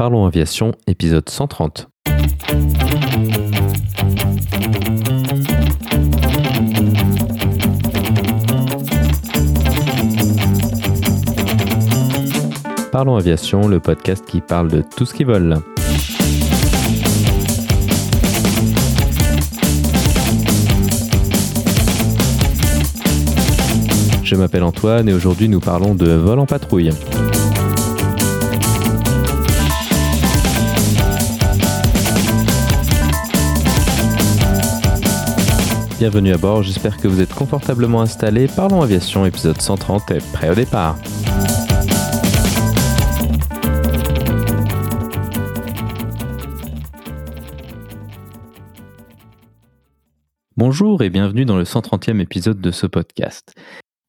Parlons Aviation, épisode 130. Parlons Aviation, le podcast qui parle de tout ce qui vole. Je m'appelle Antoine et aujourd'hui nous parlons de vol en patrouille. Bienvenue à bord, j'espère que vous êtes confortablement installés. Parlons aviation, épisode 130 est prêt au départ. Bonjour et bienvenue dans le 130e épisode de ce podcast.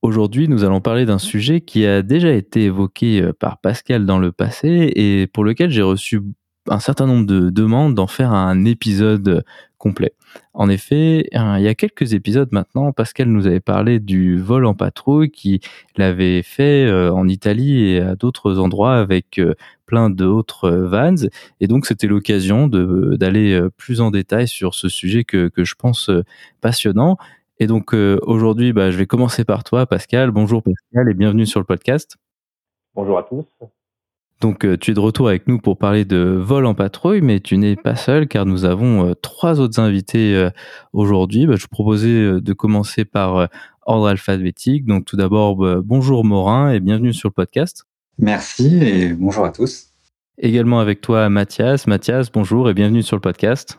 Aujourd'hui, nous allons parler d'un sujet qui a déjà été évoqué euh, par Pascal dans le passé et pour lequel j'ai reçu un certain nombre de demandes d'en faire un épisode complet. En effet, il y a quelques épisodes maintenant, Pascal nous avait parlé du vol en patrouille qui l'avait fait euh, en Italie et à d'autres endroits avec euh, plein d'autres vans. Et donc, c'était l'occasion d'aller plus en détail sur ce sujet que, je pense passionnant. Et donc euh, aujourd'hui, bah, je vais commencer par toi, Pascal. Bonjour Pascal et bienvenue sur le podcast. Bonjour à tous. Donc euh, tu es de retour avec nous pour parler de vol en patrouille, mais tu n'es pas seul car nous avons euh, trois autres invités aujourd'hui. Bah, je vous proposais de commencer par ordre alphabétique. Donc tout d'abord, bah, bonjour Morin et bienvenue sur le podcast. Merci et bonjour à tous. Également avec toi Mathias. Mathias, bonjour et bienvenue sur le podcast.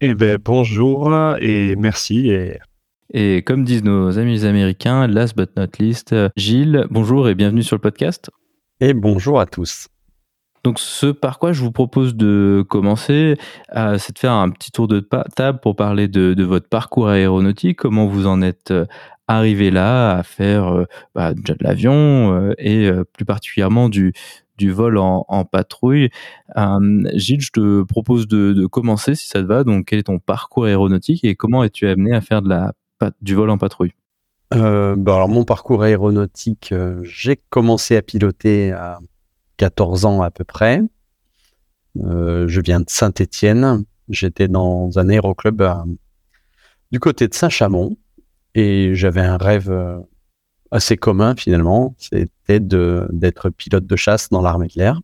Eh ben bonjour et merci et et comme disent nos amis américains, last but not least, euh, Gilles, bonjour et bienvenue sur le podcast. Et bonjour à tous. Donc ce par quoi je vous propose de commencer, euh, c'est de faire un petit tour de table pour parler de, votre parcours aéronautique, comment vous en êtes euh, arrivé là à faire bah, déjà de l'avion et plus particulièrement du, vol en, patrouille. Gilles, je te propose de, commencer si ça te va. Donc quel est ton parcours aéronautique et comment es-tu amené à faire du vol en patrouille? Euh, bah alors mon parcours aéronautique, euh, j'ai commencé à piloter à 14 ans à peu près. Euh, je viens de Saint-Étienne. J'étais dans un aéroclub du côté de Saint-Chamond et j'avais un rêve assez commun finalement. C'était d'être pilote de chasse dans l'armée de l'air.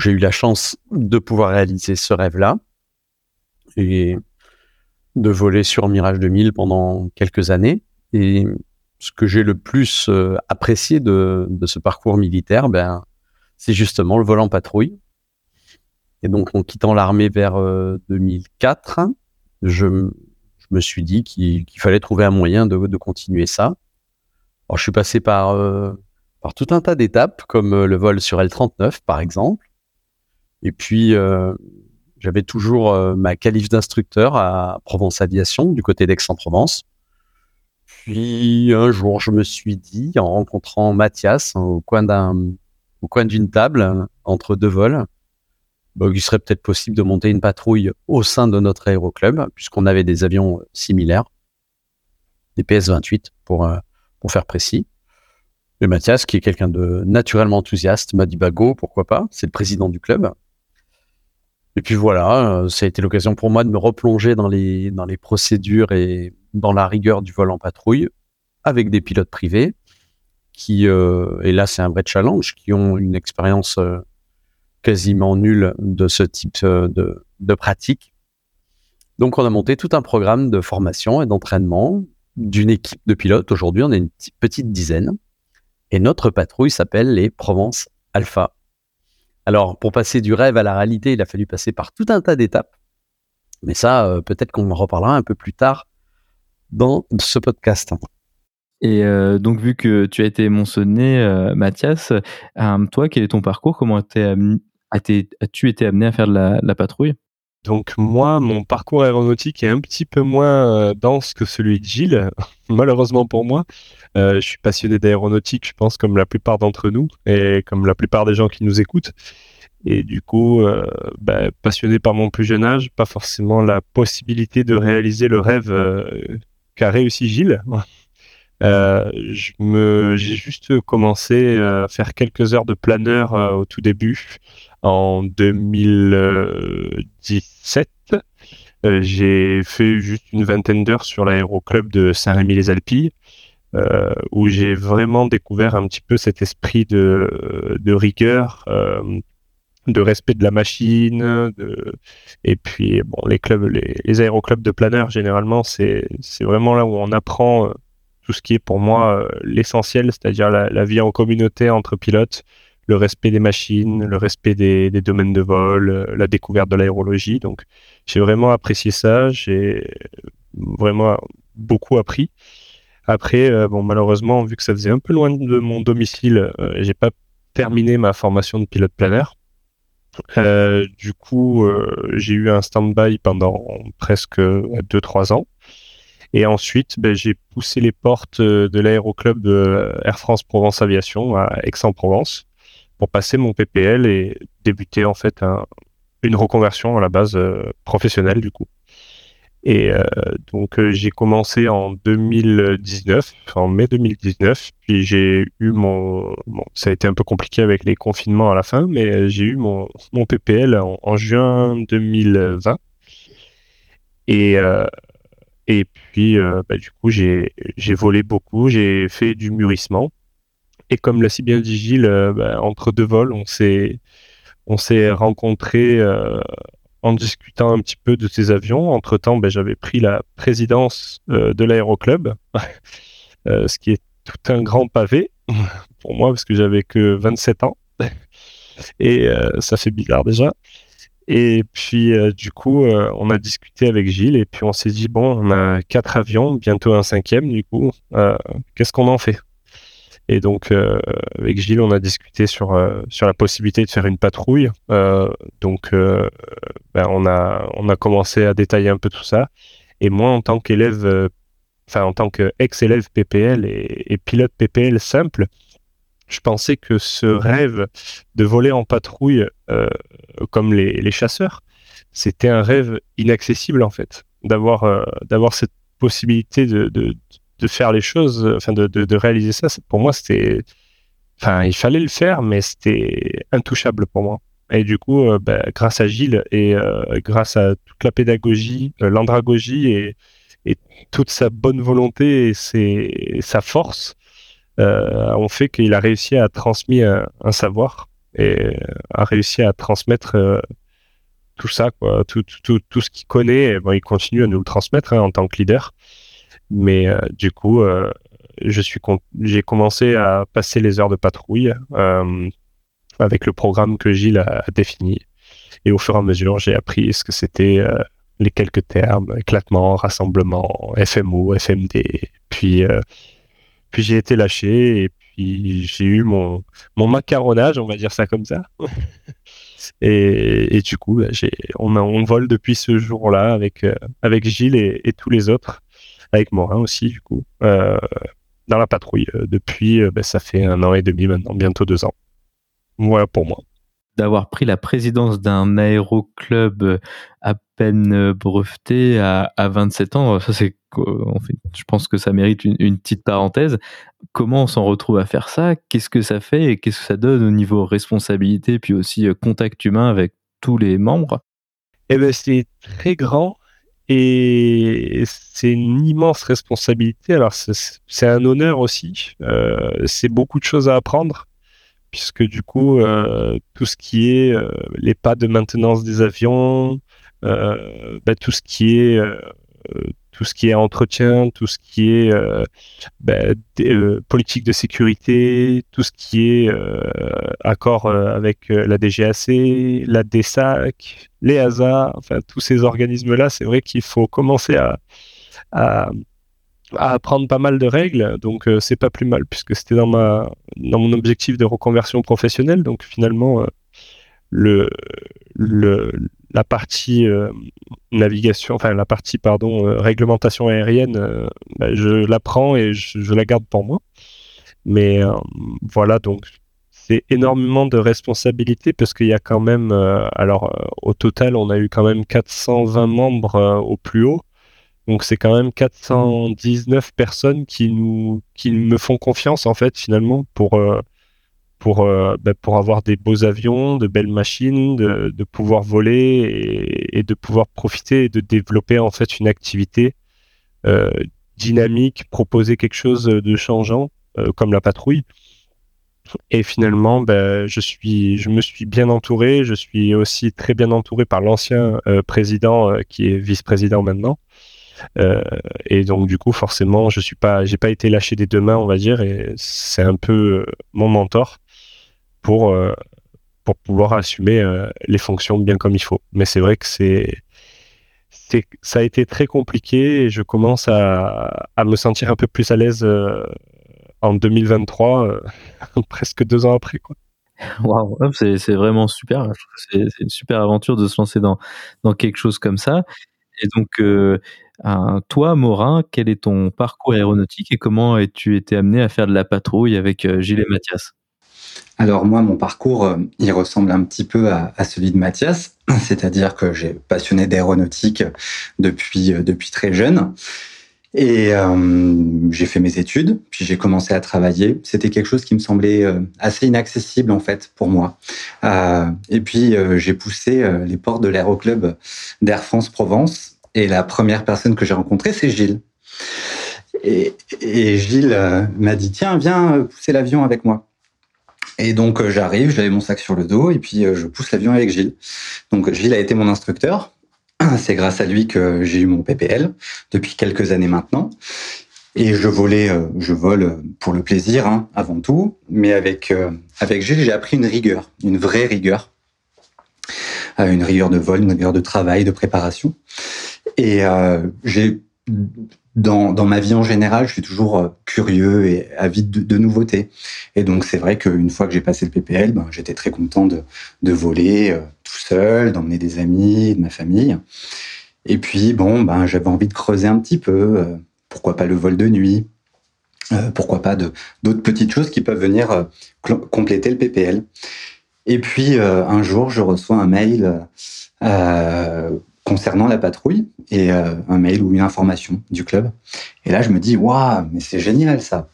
J'ai eu la chance de pouvoir réaliser ce rêve-là. Et de voler sur Mirage 2000 pendant quelques années. Et ce que j'ai le plus euh, apprécié de, ce parcours militaire, ben, c'est justement le vol en patrouille. Et donc, en quittant l'armée vers 2004, euh, je, me suis dit qu'il fallait trouver un moyen de, continuer ça. Alors, je suis passé par, euh, tout un tas d'étapes, comme le vol sur L39, par exemple. Et puis, j'avais toujours euh, ma qualif d'instructeur à Provence Aviation, du côté d'Aix-en-Provence. Puis un jour, je me suis dit, en rencontrant Mathias hein, au coin d'un, au coin d'une table entre deux vols, il serait peut-être possible de monter une patrouille au sein de notre aéroclub, puisqu'on avait des avions similaires, des PS-28 pour euh, pour faire précis. Et Mathias, qui est quelqu'un de naturellement enthousiaste, m'a dit bah go, pourquoi pas C'est le président du club. Et puis voilà, euh, ça a été l'occasion pour moi de me replonger dans les, dans les procédures et dans la rigueur du vol en patrouille avec des pilotes privés qui, euh, et là c'est un vrai challenge, qui ont une expérience euh, quasiment nulle de ce type de, de pratique. Donc on a monté tout un programme de formation et d'entraînement d'une équipe de pilotes. Aujourd'hui on est une petite dizaine. Et notre patrouille s'appelle les Provence Alpha. Alors, pour passer du rêve à la réalité, il a fallu passer par tout un tas d'étapes. Mais ça, euh, peut-être qu'on en reparlera un peu plus tard dans ce podcast. Et euh, donc, vu que tu as été mentionné, euh, Mathias, toi, quel est ton parcours? Comment as-tu été amené à faire de la patrouille? Donc moi, mon parcours aéronautique est un petit peu moins euh, dense que celui de Gilles, malheureusement pour moi. Euh, je suis passionné d'aéronautique, je pense, comme la plupart d'entre nous et comme la plupart des gens qui nous écoutent. Et du coup, euh, bah, passionné par mon plus jeune âge, pas forcément la possibilité de réaliser le rêve qu'a réussi Gilles. me, j'ai juste commencé à faire quelques heures de planeur au tout début, en 2017. j'ai fait juste une vingtaine d'heures sur l'aéroclub de Saint-Rémy-les-Alpilles. Euh, où j'ai vraiment découvert un petit peu cet esprit de, de rigueur, euh, de respect de la machine, et puis bon, les clubs, les, aéroclubs de planeurs généralement, c'est c'est vraiment là où on apprend euh, tout ce qui est pour moi l'essentiel, c'est-à-dire la, la, vie en communauté entre pilotes, le respect des machines, le respect des, des domaines de vol, la découverte de l'aérologie. Donc j'ai vraiment apprécié ça, j'ai vraiment beaucoup appris. Après, euh, bon, malheureusement, vu que ça faisait un peu loin de mon domicile, euh, j'ai pas terminé ma formation de pilote planeur. Euh, du coup, j'ai eu un stand-by pendant presque 2-3 ans. Et ensuite, ben, j'ai poussé les portes de l'aéroclub de Air France Provence Aviation à Aix-en-Provence pour passer mon PPL et débuter en fait une reconversion à la base professionnelle du coup. Et euh, donc euh, j'ai commencé en 2019, en mai 2019, puis j'ai eu mon, bon, ça a été un peu compliqué avec les confinements à la fin, mais j'ai eu mon, mon PPL en, juin 2020. Et euh, et puis bah, du coup j'ai volé beaucoup, j'ai fait du mûrissement. Et comme l'a si bien dit Gilles, bah, entre deux vols, on s'est on s'est rencontrés en discutant un petit peu de ces avions. Entre-temps, ben, j'avais pris la présidence euh, de l'aéroclub, euh, ce qui est tout un grand pavé pour moi, parce que j'avais que 27 ans. Et euh, ça fait bizarre déjà. Et puis, du coup, on a discuté avec Gilles et puis on s'est dit, bon, on a quatre avions, bientôt un cinquième, du coup, qu'est-ce qu'on en fait? Et donc, euh, avec Gilles, on a discuté sur, euh, sur la possibilité de faire une patrouille. Euh, donc, ben, on, a, on a commencé à détailler un peu tout ça. Et moi, en tant qu'élève, enfin, en tant qu'ex-élève PPL et, pilote PPL simple, je pensais que ce rêve de voler en patrouille comme les, les chasseurs, c'était un rêve inaccessible en fait, d'avoir d'avoir cette possibilité de, de, de faire les choses, enfin de, de, réaliser ça, pour moi c'était, enfin il fallait le faire, mais c'était intouchable pour moi. Et du coup, euh, bah, grâce à Gilles et euh, grâce à toute la pédagogie, euh, l'andragogie et, et, toute sa bonne volonté et, ses, sa force, ont fait qu'il a réussi à transmettre un, savoir et a réussi à transmettre tout ça, tout, ce qu'il connaît. il continue à nous le transmettre hein, en tant que leader. Mais euh, du coup, euh, j'ai commencé à passer les heures de patrouille euh, avec le programme que Gilles a, défini. Et au fur et à mesure, j'ai appris ce que c'était les quelques termes, éclatement, rassemblement, FMO, FMD. Puis, puis j'ai été lâché et puis j'ai eu mon, mon macaronnage, on va dire ça comme ça. et, et, du coup, bah, j'ai, on, on vole depuis ce jour-là avec, avec Gilles et, et, tous les autres avec Morin aussi, du coup, euh, dans la patrouille. Euh, depuis, euh, ben, ça fait un an et demi maintenant, bientôt deux ans. Voilà pour moi. D'avoir pris la présidence d'un aéroclub à peine breveté à, à 27 ans, ça c'est, je pense que ça mérite une, petite parenthèse. Comment on s'en retrouve à faire ça? Qu'est-ce que ça fait et qu'est-ce que ça donne au niveau responsabilité, puis aussi contact humain avec tous les membres? Eh ben, c'est très grand et c'est une immense responsabilité. Alors, c'est un honneur aussi. Euh, c'est beaucoup de choses à apprendre, puisque du coup, euh, tout ce qui est euh, les pas de maintenance des avions, bah, tout ce qui est tout ce qui est entretien, tout ce qui est euh, euh, politique de sécurité, tout ce qui est euh, accord avec la DGAC, la DSAC, les ASA, enfin tous ces organismes-là, c'est vrai qu'il faut commencer à, apprendre pas mal de règles, donc c'est pas plus mal puisque c'était dans ma dans mon objectif de reconversion professionnelle, donc finalement le, le la partie euh, navigation, enfin la partie pardon euh, réglementation aérienne, euh, bah, je la prends et je, la garde pour moi. Mais voilà donc c'est énormément de responsabilités parce qu'il y a quand même, alors au total on a eu quand même 420 membres au plus haut. Donc c'est quand même 419 personnes qui nous qui me font confiance en fait finalement pour euh, pour ben, pour avoir des beaux avions, de belles machines, de, de pouvoir voler et, et, de pouvoir profiter et de développer en fait une activité euh, dynamique, proposer quelque chose de changeant comme la patrouille. Et finalement, ben, je suis, je me suis bien entouré. Je suis aussi très bien entouré par l'ancien euh, président euh, qui est vice-président maintenant. Euh, et donc du coup, forcément, je suis pas, j'ai pas été lâché des deux mains, on va dire, et c'est un peu mon mentor pour pour pouvoir assumer les fonctions bien comme il faut. Mais c'est vrai que c'est ça a été très compliqué et je commence à, à me sentir un peu plus à l'aise en 2023, euh, presque deux ans après. Waouh, c'est vraiment super. C'est une super aventure de se lancer dans, dans quelque chose comme ça. Et donc, euh, toi, Morin, quel est ton parcours aéronautique et comment as-tu été amené à faire de la patrouille avec euh, Gilles et Mathias? Alors moi, mon parcours, il ressemble un petit peu à, celui de Mathias, c'est-à-dire que j'ai passionné d'aéronautique depuis, depuis très jeune. Et euh, j'ai fait mes études, puis j'ai commencé à travailler. C'était quelque chose qui me semblait euh, assez inaccessible en fait pour moi. Euh, et puis euh, j'ai poussé euh, les portes de l'aéroclub d'Air France Provence. Et la première personne que j'ai rencontrée, c'est Gilles. Et, Gilles m'a dit tiens viens pousser l'avion avec moi. Et donc j'arrive, j'avais mon sac sur le dos et puis je pousse l'avion avec Gilles. Donc Gilles a été mon instructeur C'est grâce à lui que j'ai eu mon PPL depuis quelques années maintenant. Et je volais, euh, je vole pour le plaisir hein, avant tout, mais avec euh, avec Gilles, j'ai appris une rigueur, une vraie rigueur, euh, une rigueur de vol, une rigueur de travail, de préparation. Et j'ai dans, dans ma vie en général, je suis toujours curieux et avide de, nouveautés. Et donc c'est vrai qu'une fois que j'ai passé le PPL, ben, j'étais très content de, de voler tout seul, d'emmener des amis, de ma famille. Et puis, bon, ben, j'avais envie de creuser un petit peu. Euh, pourquoi pas le vol de nuit euh, Pourquoi pas d'autres petites choses qui peuvent venir euh, compléter le PPL Et puis, un jour, je reçois un mail concernant la patrouille et un mail ou une information du club. Et là, je me dis, waouh, mais c'est génial ça.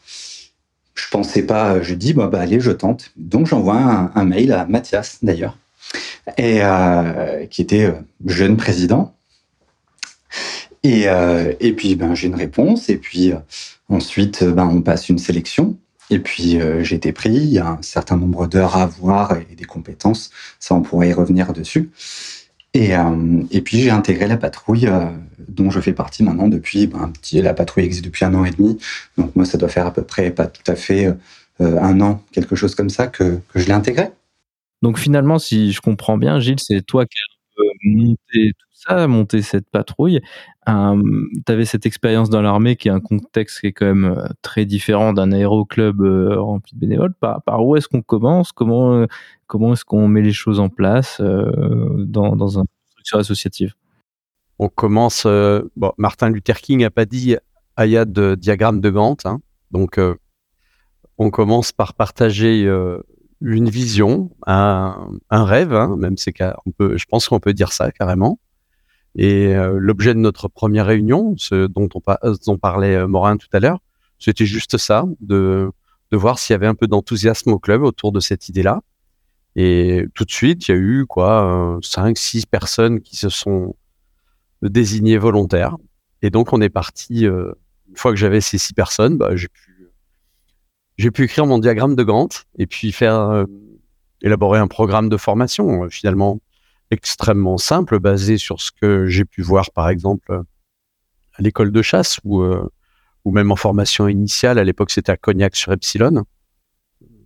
Je pensais pas, je dis, bah, bah allez, je tente. Donc, j'envoie un, mail à Mathias, d'ailleurs et euh, qui était euh, jeune président. Et, euh, et puis ben, j'ai une réponse, et puis euh, ensuite ben, on passe une sélection. Et puis euh, j'ai été pris, il y a un certain nombre d'heures à avoir et des compétences, ça on pourrait y revenir dessus. Et, et puis j'ai intégré la patrouille dont je fais partie maintenant depuis, ben, la patrouille existe depuis un an et demi, donc moi ça doit faire à peu près pas tout à fait un an, quelque chose comme ça, que, que je l'ai intégré. Donc finalement, si je comprends bien, Gilles, c'est toi qui as monté ça, monté cette patrouille. Euh, tu avais cette expérience dans l'armée qui est un contexte qui est quand même euh, très différent d'un aéroclub euh, rempli de bénévoles. Par, où est-ce qu'on commence? Comment, euh, comment est-ce qu'on met les choses en place dans, dans une structure associative? On commence. Martin Luther King n'a pas dit Aya de diagramme de Gantt. Hein, donc, on commence par partager une vision, un, rêve, hein, même c'est je pense qu'on peut dire ça carrément. Et euh, l'objet de notre première réunion, ce dont on, parlait euh, Morin tout à l'heure, c'était juste ça, de, de voir s'il y avait un peu d'enthousiasme au club autour de cette idée-là. Et tout de suite, il y a eu quoi, euh, cinq, six personnes qui se sont désignées volontaires. Et donc, on est parti. une fois que j'avais ces six personnes, bah, j'ai pu pu écrire mon diagramme de Gantt et puis faire euh, élaborer un programme de formation euh, finalement extrêmement simple basé sur ce que j'ai pu voir par exemple à l'école de chasse ou euh, ou même en formation initiale à l'époque c'était à Cognac sur Epsilon.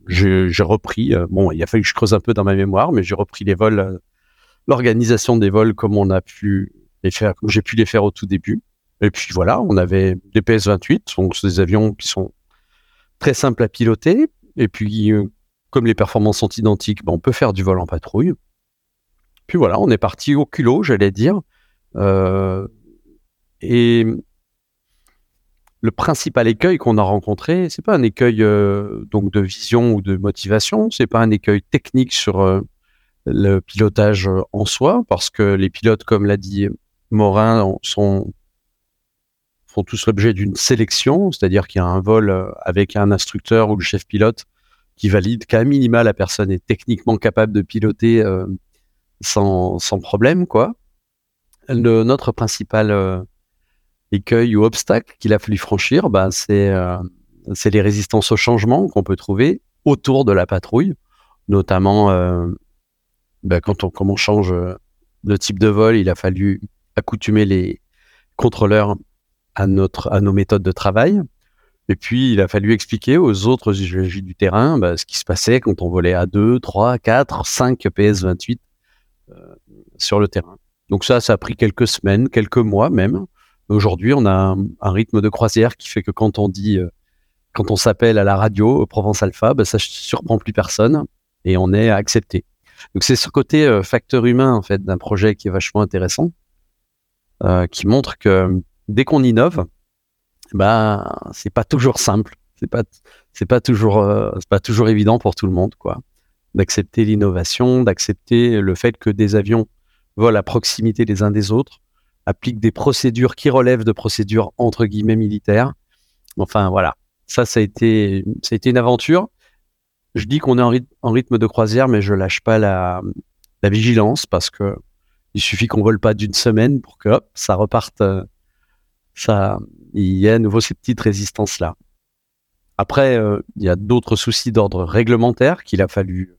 J'ai repris bon il a fallu que je creuse un peu dans ma mémoire mais j'ai repris les vols l'organisation des vols comme on a pu les faire comme j'ai pu les faire au tout début et puis voilà on avait des PS28 donc des avions qui sont très simple à piloter. Et puis, euh, comme les performances sont identiques, ben, on peut faire du vol en patrouille. Puis voilà, on est parti au culot, j'allais dire. Euh, et le principal écueil qu'on a rencontré, c'est pas un écueil euh, donc de vision ou de motivation, c'est pas un écueil technique sur le pilotage en soi, parce que les pilotes, comme l'a dit Morin, sont font tous l'objet d'une sélection, c'est-à-dire qu'il y a un vol avec un instructeur ou le chef pilote qui valide qu'à minima la personne est techniquement capable de piloter sans, sans problème, quoi. Le, notre principal écueil ou obstacle qu'il a fallu franchir, bah, c'est c'est les résistances au changement qu'on peut trouver autour de la patrouille, notamment bah, quand on, on change de type de vol, il a fallu accoutumer les contrôleurs à, notre, à nos méthodes de travail. Et puis, il a fallu expliquer aux autres usagers du terrain bah, ce qui se passait quand on volait à 2, 3, 4, 5 PS28 sur le terrain. Donc ça, ça a pris quelques semaines, quelques mois même. Aujourd'hui, on a un, rythme de croisière qui fait que quand on dit, euh, quand on s'appelle à la radio Provence Alpha, bah, ça ne surprend plus personne et on est accepté. Donc c'est ce côté euh, facteur humain en fait d'un projet qui est vachement intéressant, euh, qui montre que dès qu'on innove, bah c'est pas toujours simple, c'est pas c'est pas toujours euh, c'est pas toujours évident pour tout le monde quoi, d'accepter l'innovation, d'accepter le fait que des avions volent à proximité les uns des autres, appliquent des procédures qui relèvent de procédures entre guillemets militaires. Enfin voilà, ça ça a été ça a été une aventure je dis qu'on est en, rythme de croisière, mais je lâche pas la, vigilance parce que il suffit qu'on vole pas d'une semaine pour que ça reparte. Euh, il y a à nouveau ces petites résistances là. Après, euh, il y a d'autres soucis d'ordre réglementaire qu'il a fallu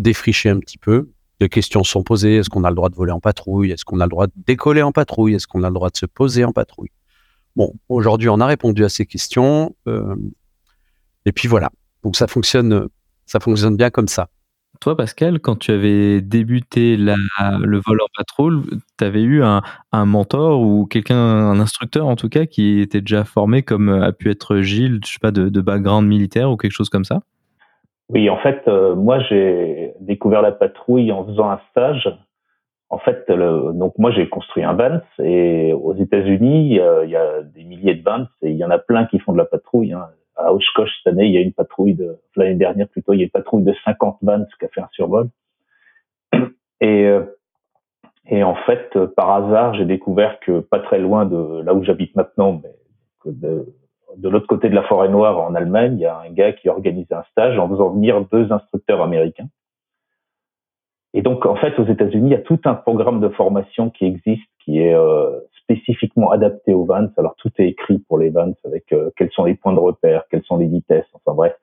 défricher un petit peu. Des questions sont posées. Est-ce qu'on a le droit de voler en patrouille? Est-ce qu'on a le droit de décoller en patrouille? Est-ce qu'on a le droit de se poser en patrouille? Bon, aujourd'hui, on a répondu à ces questions. Euh, et puis voilà. Donc ça fonctionne ça fonctionne bien comme ça. Toi, Pascal, quand tu avais débuté le vol en patrouille, tu avais eu un, mentor ou quelqu'un, un instructeur en tout cas, qui était déjà formé comme a pu être Gilles, je sais pas, de, background militaire ou quelque chose comme ça? Oui, en fait, euh, moi j'ai découvert la patrouille en faisant un stage. En fait, donc moi j'ai construit un Vance et aux États-Unis, il y a des milliers de Vance et il y en a plein qui font de la patrouille. Hein à Oshkosh cette année, il y a une patrouille de l'année dernière plutôt, il y a une patrouille de 50 vannes qui a fait un survol. Et euh, et en fait, par hasard, j'ai découvert que pas très loin de là où j'habite maintenant, mais de, de l'autre côté de la forêt noire en Allemagne, il y a un gars qui organise un stage en faisant venir deux instructeurs américains. Et donc, en fait, aux États-Unis, il y a tout un programme de formation qui existe, qui est euh, spécifiquement adapté aux Vans. Alors tout est écrit pour les Vans avec euh, quels sont les points de repère, quelles sont les vitesses. Enfin bref,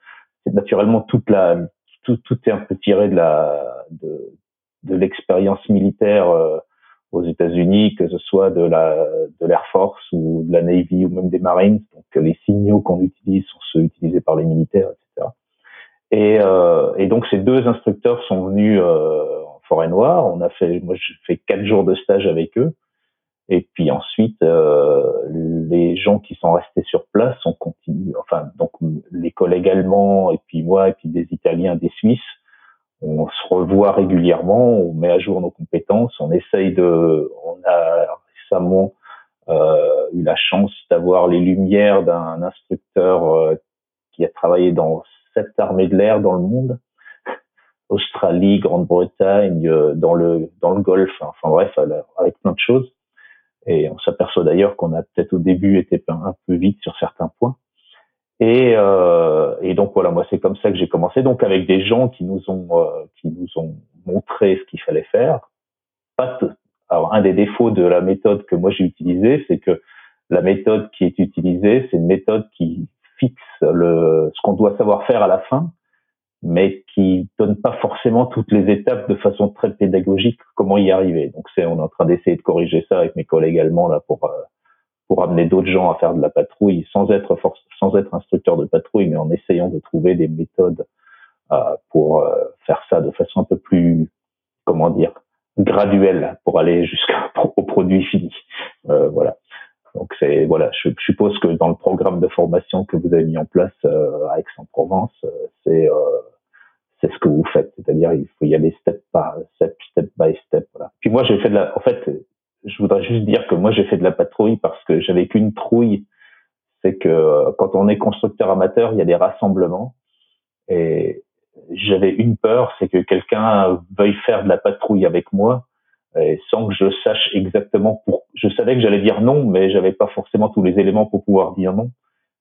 c'est naturellement toute la tout, tout est un peu tiré de la de, de l'expérience militaire euh, aux États-Unis, que ce soit de la de l'Air Force ou de la Navy ou même des Marines. Donc les signaux qu'on utilise sont ceux utilisés par les militaires, etc. Et, euh, et donc ces deux instructeurs sont venus euh, en forêt noire. On a fait, moi j'ai fait quatre jours de stage avec eux. Et puis ensuite, euh, les gens qui sont restés sur place ont continué, enfin donc les collègues allemands et puis moi et puis des Italiens, des Suisses, on se revoit régulièrement, on met à jour nos compétences, on essaye de, on a récemment euh, eu la chance d'avoir les lumières d'un instructeur euh, qui a travaillé dans sept armées de l'air dans le monde, Australie, Grande-Bretagne, euh, dans le dans le Golfe, enfin bref, avec plein de choses. Et on s'aperçoit d'ailleurs qu'on a peut-être au début été un peu vite sur certains points. Et, euh, et donc voilà, moi c'est comme ça que j'ai commencé. Donc avec des gens qui nous ont euh, qui nous ont montré ce qu'il fallait faire. Pas Alors un des défauts de la méthode que moi j'ai utilisée, c'est que la méthode qui est utilisée, c'est une méthode qui fixe le ce qu'on doit savoir faire à la fin mais qui donne pas forcément toutes les étapes de façon très pédagogique comment y arriver. Donc c'est on est en train d'essayer de corriger ça avec mes collègues allemands là pour euh, pour amener d'autres gens à faire de la patrouille sans être sans être instructeur de patrouille, mais en essayant de trouver des méthodes euh, pour euh, faire ça de façon un peu plus comment dire graduelle pour aller jusqu'au produit fini. voilà. Donc c'est voilà, je, suppose que dans le programme de formation que vous avez mis en place à Aix-en-Provence, c'est c'est ce que vous faites. C'est-à-dire, il faut y aller step par step, step by step. Voilà. Puis moi, j'ai fait de la. En fait, je voudrais juste dire que moi, j'ai fait de la patrouille parce que j'avais qu'une trouille. C'est que quand on est constructeur amateur, il y a des rassemblements. Et j'avais une peur, c'est que quelqu'un veuille faire de la patrouille avec moi, et sans que je sache exactement pour. Je savais que j'allais dire non, mais j'avais pas forcément tous les éléments pour pouvoir dire non.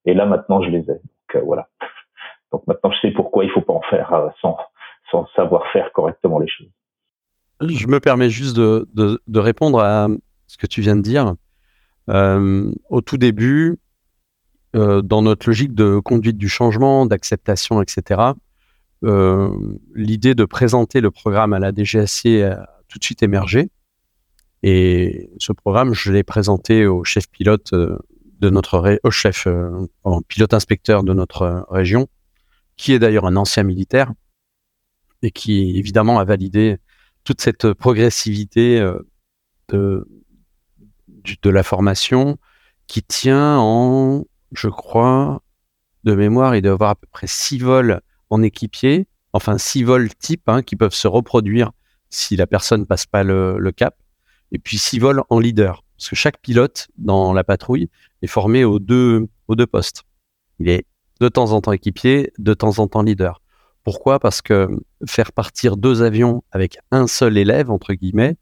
Et là maintenant, je les ai. Donc euh, voilà. Donc maintenant, je sais pourquoi il faut pas en faire euh, sans sans savoir faire correctement les choses. Je me permets juste de, de, de répondre à ce que tu viens de dire. Euh, au tout début, euh, dans notre logique de conduite du changement, d'acceptation, etc., euh, l'idée de présenter le programme à la DGAC a tout de suite émergé. Et ce programme, je l'ai présenté au chef pilote euh, de notre au chef euh, pilote inspecteur de notre région, qui est d'ailleurs un ancien militaire et qui évidemment a validé toute cette progressivité de, de la formation qui tient en, je crois, de mémoire, il doit avoir à peu près six vols en équipier, enfin six vols type hein, qui peuvent se reproduire si la personne passe pas le, le, cap, et puis six vols en leader, parce que chaque pilote dans la patrouille est formé aux deux aux deux postes. Il est de temps en temps équipier, de temps en temps leader. Pourquoi? Parce que faire partir deux avions avec un seul élève entre guillemets,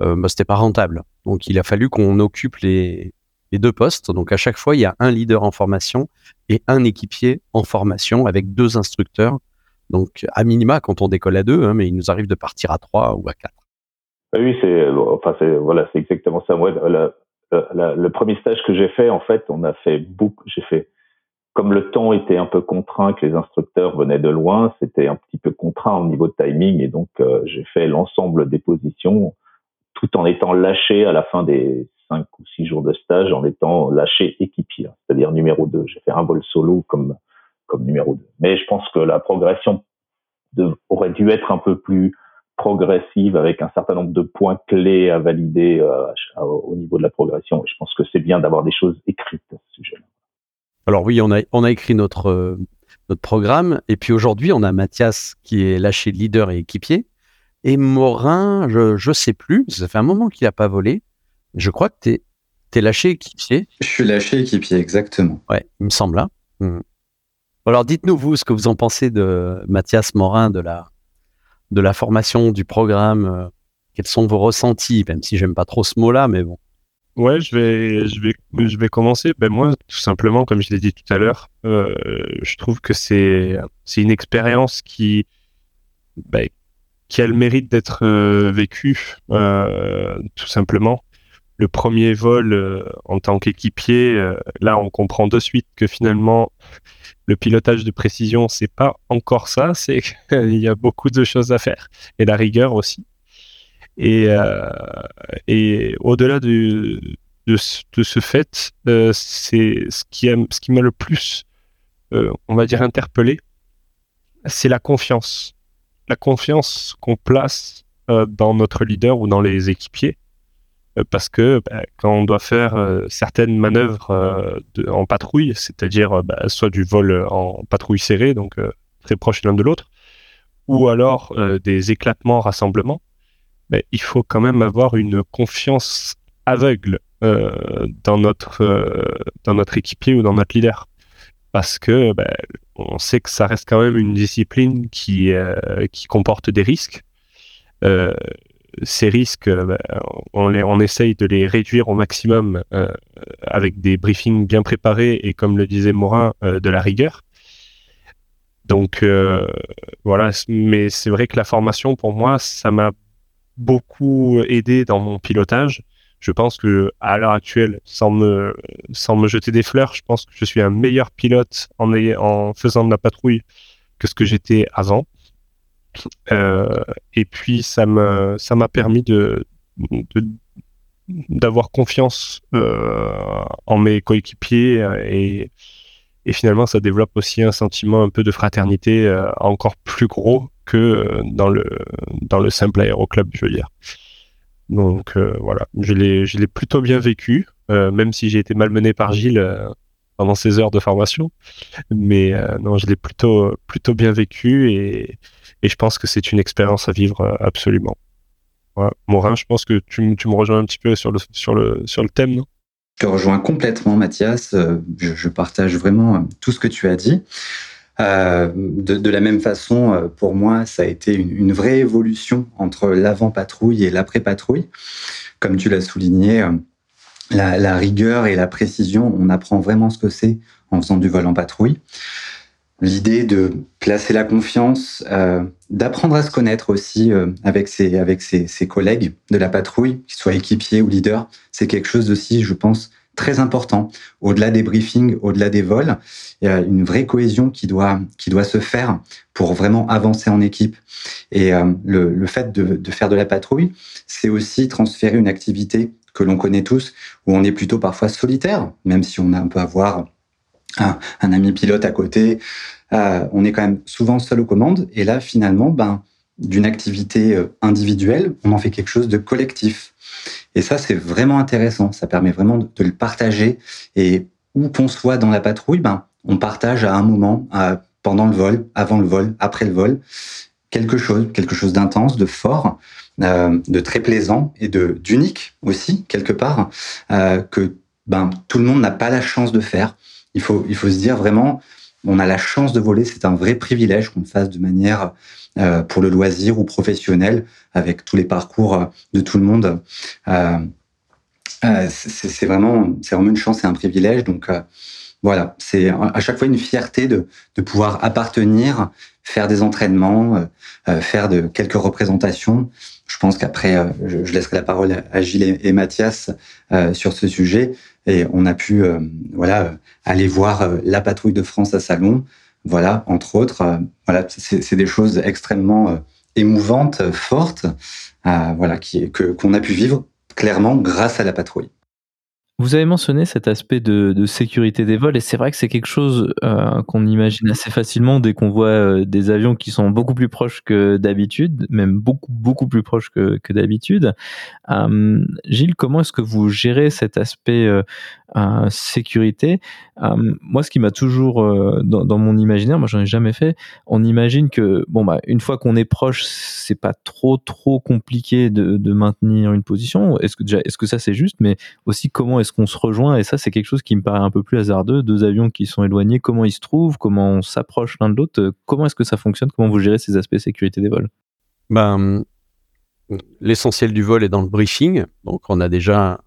euh, bah, c'était pas rentable. Donc il a fallu qu'on occupe les, deux postes. Donc à chaque fois, il y a un leader en formation et un équipier en formation avec deux instructeurs. Donc à minima quand on décolle à deux, hein, mais il nous arrive de partir à trois ou à quatre. Oui, c'est enfin c'est voilà, c'est exactement ça. Le premier stage que j'ai fait, en fait, on a fait beaucoup. J'ai fait comme le temps était un peu contraint, que les instructeurs venaient de loin, c'était un petit peu contraint au niveau de timing, et donc euh, j'ai fait l'ensemble des positions tout en étant lâché à la fin des cinq ou six jours de stage, en étant lâché équipier, c'est-à-dire numéro 2. J'ai fait un vol solo comme, comme numéro 2. Mais je pense que la progression aurait dû être un peu plus progressive avec un certain nombre de points clés à valider euh, au niveau de la progression. Je pense que c'est bien d'avoir des choses écrites à ce sujet-là. Alors oui, on a, on a écrit notre, euh, notre programme. Et puis aujourd'hui, on a Mathias qui est lâché leader et équipier. Et Morin, je ne sais plus, ça fait un moment qu'il n'a pas volé. Je crois que tu es, lâché équipier. Je suis lâché équipier, exactement. Ouais, il me semble. Hein mmh. Alors dites-nous, vous, ce que vous en pensez de Mathias Morin, de la, de la formation, du programme. Euh, quels sont vos ressentis, même si j'aime pas trop ce mot-là, mais bon. Ouais, je vais, je vais, je vais commencer. Ben moi, tout simplement, comme je l'ai dit tout à l'heure, euh, je trouve que c'est, c'est une expérience qui, ben, qui a le mérite d'être euh, vécu, euh, tout simplement. Le premier vol en tant qu'équipier, là, on comprend de suite que finalement, le pilotage de précision, c'est pas encore ça. C'est qu'il y a beaucoup de choses à faire et la rigueur aussi. Et, euh, et au-delà de, ce fait, c'est ce qui, m'a le plus, on va dire, interpellé, c'est la confiance la confiance qu'on place euh, dans notre leader ou dans les équipiers. Euh, parce que bah, quand on doit faire euh, certaines manœuvres en patrouille, c'est-à-dire bah, soit du vol en patrouille serrée, donc très proche l'un de l'autre, ou alors des éclatements, rassemblements, bah, il faut quand même avoir une confiance aveugle dans notre dans notre équipier ou dans notre leader parce que ben, on sait que ça reste quand même une discipline qui, euh, qui comporte des risques. Euh, ces risques, euh, ben, on, les, on essaye de les réduire au maximum euh, avec des briefings bien préparés et, comme le disait Morin, euh, de la rigueur. Donc voilà, mais c'est vrai que la formation, pour moi, ça m'a beaucoup aidé dans mon pilotage je pense que à l'heure actuelle, sans me, sans me jeter des fleurs, je pense que je suis un meilleur pilote en, faisant de la patrouille que ce que j'étais avant. Euh, et puis ça me ça m'a permis de, d'avoir confiance euh, en mes coéquipiers et, et finalement ça développe aussi un sentiment un peu de fraternité euh, encore plus gros que dans le simple aéroclub je veux dire. Donc euh, voilà, je l'ai plutôt bien vécu, euh, même si j'ai été malmené par Gilles euh, pendant ces heures de formation. Mais non, je l'ai plutôt, plutôt bien vécu et, je pense que c'est une expérience à vivre absolument. Voilà. Morin, je pense que tu, me rejoins un petit peu sur le, sur le, sur le thème, Je te rejoins complètement, Mathias. Je, partage vraiment tout ce que tu as dit. De, la même façon, pour moi, ça a été une, vraie évolution entre l'avant-patrouille et l'après-patrouille. Comme tu l'as souligné, la, la, rigueur et la précision, on apprend vraiment ce que c'est en faisant du vol en patrouille l'idée de placer la confiance, euh, d'apprendre à se connaître aussi euh, avec ses, ses, collègues de la patrouille, qu'ils soient équipiers ou leaders, c'est quelque chose aussi, je pense, très important. Au-delà des briefings, au-delà des vols, il y a une vraie cohésion qui doit qui doit se faire pour vraiment avancer en équipe. Et euh, le, le fait de, de faire de la patrouille, c'est aussi transférer une activité que l'on connaît tous, où on est plutôt parfois solitaire, même si on a un peu à voir un, ami pilote à côté. Euh, on est quand même souvent seul aux commandes. Et là, finalement, ben, d'une activité euh, individuelle, on en fait quelque chose de collectif. Et ça, c'est vraiment intéressant. Ça permet vraiment de, le partager. Et où qu'on soit dans la patrouille, ben, on partage à un moment, pendant le vol, avant le vol, après le vol, quelque chose, quelque chose d'intense, de fort, euh, de très plaisant et de d'unique aussi quelque part que ben tout le monde n'a pas la chance de faire il faut, il faut se dire vraiment, on a la chance de voler, c'est un vrai privilège qu'on le fasse de manière euh, pour le loisir ou professionnel, avec tous les parcours euh, de tout le monde. Euh, euh c'est vraiment, vraiment une chance et un privilège. Donc euh, voilà, c'est à chaque fois une fierté de, de pouvoir appartenir, faire des entraînements, faire de quelques représentations. Je pense qu'après, je, je, laisserai la parole à Gilles et, et Mathias sur ce sujet. Et on a pu, voilà aller voir euh, la patrouille de France à Salon. Voilà, entre autres, euh, voilà, c'est des choses extrêmement euh, émouvantes, fortes, voilà, que qu'on a pu vivre clairement grâce à la patrouille. Vous avez mentionné cet aspect de, de sécurité des vols et c'est vrai que c'est quelque chose euh, qu'on imagine assez facilement dès qu'on voit euh, des avions qui sont beaucoup plus proches que d'habitude, même beaucoup beaucoup plus proches que, que d'habitude. Euh, Gilles, comment est-ce que vous gérez cet aspect euh, sécurité. Moi, ce qui m'a toujours dans, dans, mon imaginaire, moi j'en ai jamais fait, on imagine que bon bah une fois qu'on est proche, c'est pas trop trop compliqué de, maintenir une position. Est-ce que est-ce que ça c'est juste, mais aussi comment est-ce qu'on se rejoint? Et ça, c'est quelque chose qui me paraît un peu plus hasardeux. Deux avions qui sont éloignés, comment ils se trouvent? Comment on s'approche l'un de l'autre? Comment est-ce que ça fonctionne? Comment vous gérez ces aspects sécurité des vols? Ben, L'essentiel du vol est dans le briefing. Donc, on a déjà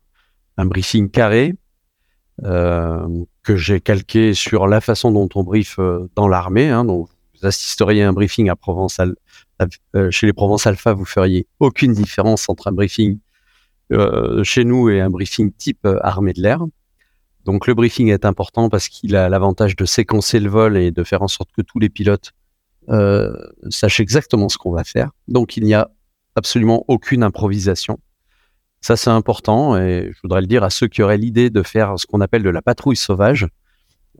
un briefing carré. euh, que j'ai calqué sur la façon dont on brief euh, dans l'armée. Hein. donc, vous assisteriez à un briefing à euh, chez les Provence Alpha, vous feriez aucune différence entre un briefing euh, chez nous est un briefing type euh, armée de l'air. Donc le briefing est important parce qu'il a l'avantage de séquencer le vol et de faire en sorte que tous les pilotes euh, sachent exactement ce qu'on va faire. Donc il n'y a absolument aucune improvisation. Ça c'est important et je voudrais le dire à ceux qui auraient l'idée de faire ce qu'on appelle de la patrouille sauvage.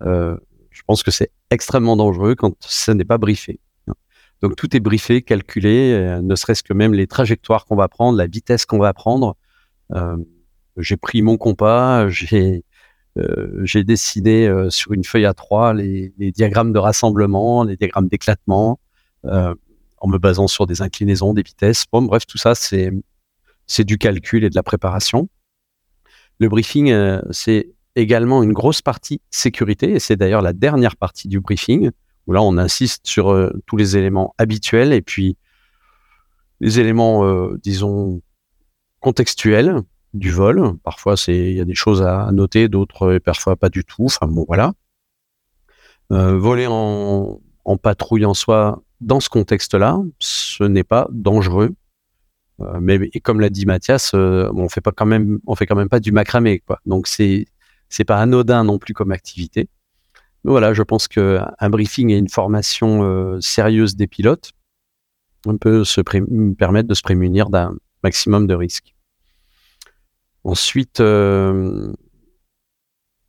Euh, je pense que c'est extrêmement dangereux quand ça n'est pas briefé. Donc tout est briefé, calculé, euh, ne serait-ce que même les trajectoires qu'on va prendre, la vitesse qu'on va prendre, euh, j'ai pris mon compas, j'ai dessiné sur une feuille à 3 les, les, diagrammes de rassemblement, les diagrammes d'éclatement, en me basant sur des inclinaisons, des vitesses. Bon, bref, tout ça, c'est c'est du calcul et de la préparation. Le briefing, c'est également une grosse partie sécurité, et c'est d'ailleurs la dernière partie du briefing, où là, on insiste sur tous les éléments habituels, et puis les éléments, disons, contextuel du vol. Parfois, il y a des choses à noter, d'autres parfois pas du tout. Enfin bon, voilà. Euh, voler en, en, patrouille en soi, dans ce contexte-là, ce n'est pas dangereux. Euh, mais comme l'a dit Mathias, euh, on fait pas quand même, on fait quand même pas du macramé, quoi. Donc c'est c'est pas anodin non plus comme activité. Mais voilà, je pense que un briefing et une formation euh, sérieuse des pilotes, peut se permettre de se prémunir d'un maximum de risques. Ensuite, il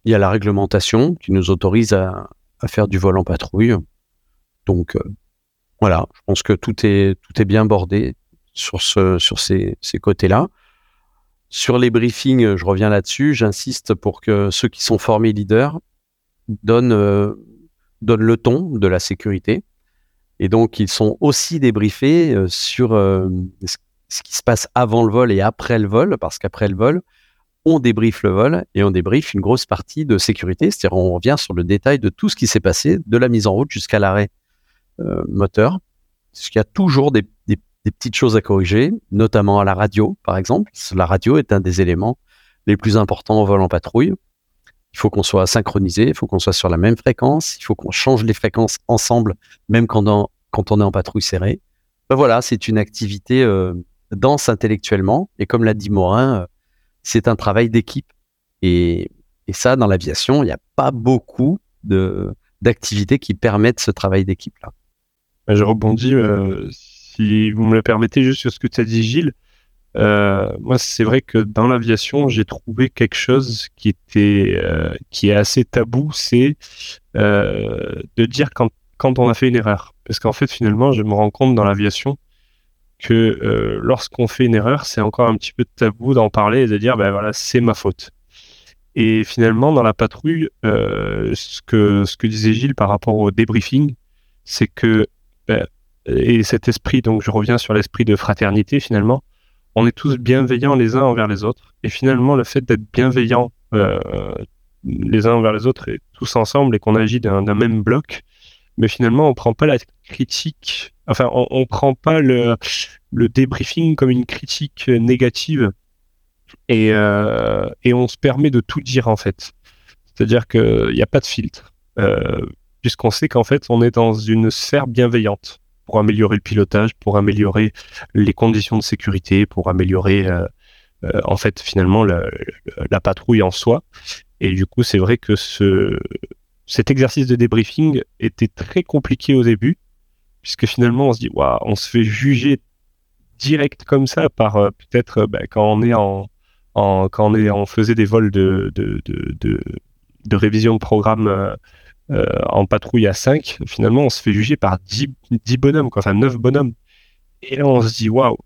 y a la réglementation qui nous autorise à, faire du vol en patrouille. Donc voilà, je pense que tout est tout est bien bordé sur ce sur ces, côtés-là. Sur les briefings, je reviens là-dessus. J'insiste pour que ceux qui sont formés leaders donnent euh, donnent le ton de la sécurité. Et donc, ils sont aussi débriefés sur ce qui se passe avant le vol et après le vol, parce qu'après le vol, on débriefe le vol et on débriefe une grosse partie de sécurité, c'est-à-dire on revient sur le détail de tout ce qui s'est passé, de la mise en route jusqu'à l'arrêt euh, moteur. Parce qu'il y a toujours des, des, petites choses à corriger, notamment à la radio, par exemple. La radio est un des éléments les plus importants au vol en patrouille. Il faut qu'on soit synchronisé, il faut qu'on soit sur la même fréquence, il faut qu'on change les fréquences ensemble, même quand on, est en patrouille serrée. Ben voilà, c'est une activité euh, dense intellectuellement, et comme l'a dit Morin, euh, c'est un travail d'équipe. Et, ça, dans l'aviation, il n'y a pas beaucoup d'activités qui permettent ce travail d'équipe-là. Ben, je rebondis, euh, si vous me le permettez, juste sur ce que tu as dit, Gilles. Euh, moi, c'est vrai que dans l'aviation, j'ai trouvé quelque chose qui était, euh, qui est assez tabou, c'est euh, de dire quand, quand on a fait une erreur. Parce qu'en fait, finalement, je me rends compte dans l'aviation que lorsqu'on fait une erreur, c'est encore un petit peu tabou d'en parler et de dire, ben voilà, c'est ma faute. Et finalement, dans la patrouille, ce que ce que disait Gilles par rapport au débriefing, c'est que ben, et cet esprit, donc je reviens sur l'esprit de fraternité finalement, on est tous bienveillants les uns envers les autres. Et finalement, le fait d'être bienveillants euh, les uns envers les autres et tous ensemble et qu'on agit d'un même bloc, mais finalement, on prend pas la critique, enfin, on, on prend pas le, débriefing comme une critique négative et, euh, et on se permet de tout dire en fait. C'est-à-dire qu'il n'y a pas de filtre, euh, puisqu'on sait qu'en fait, on est dans une sphère bienveillante pour améliorer le pilotage, pour améliorer les conditions de sécurité, pour améliorer euh, euh, en fait finalement la, patrouille en soi. Et du coup, c'est vrai que ce, cet exercice de débriefing était très compliqué au début, puisque finalement on se dit, waouh, on se fait juger direct comme ça par euh, peut-être bah, quand on est en, quand on faisait des vols de de, de, révision de programme euh, en patrouille à 5, finalement, on se fait juger par 10, 10 bonhommes, enfin 9 bonhommes. Et là, on se dit, waouh,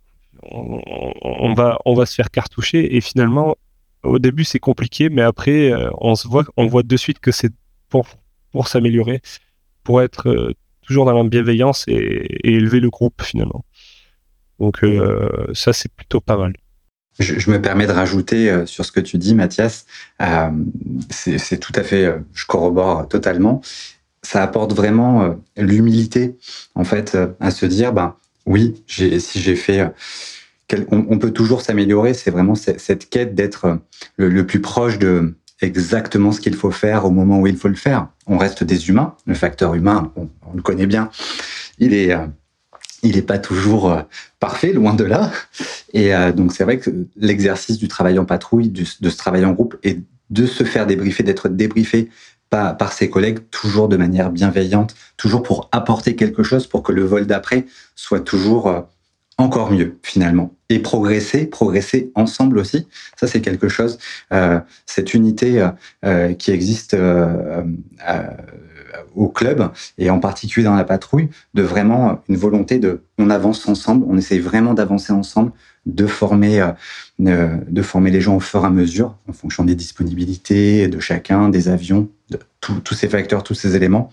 on, va, on va se faire cartoucher. Et finalement, au début, c'est compliqué, mais après, euh, on voit, on voit de suite que c'est pour, pour s'améliorer, pour être euh, toujours dans la bienveillance et, élever le groupe, finalement. Donc, ça, c'est plutôt pas mal. Je, je, me permets de rajouter euh, sur ce que tu dis, Mathias. Euh, c'est tout à fait, euh, je corrobore totalement. Ça apporte vraiment euh, l'humilité, en fait, euh, à se dire, ben oui, si j'ai fait, on, on, peut toujours s'améliorer. C'est vraiment cette, cette quête d'être le, le, plus proche de exactement ce qu'il faut faire au moment où il faut le faire. On reste des humains. Le facteur humain, on, on le connaît bien. Il est il n'est pas toujours euh, parfait, loin de là. Et euh, donc c'est vrai que l'exercice du travail en patrouille, de ce travail en groupe et de se faire débriefer, d'être débriefé par, ses collègues, toujours de manière bienveillante, toujours pour apporter quelque chose pour que le vol d'après soit toujours euh, encore mieux finalement. Et progresser, progresser ensemble aussi. Ça c'est quelque chose, cette unité qui existe au club et en particulier dans la patrouille, de vraiment une volonté de, on avance ensemble, on essaye vraiment d'avancer ensemble, de former, euh, de former les gens au fur et à mesure, en fonction des disponibilités de chacun, des avions, de tous ces facteurs, tous ces éléments.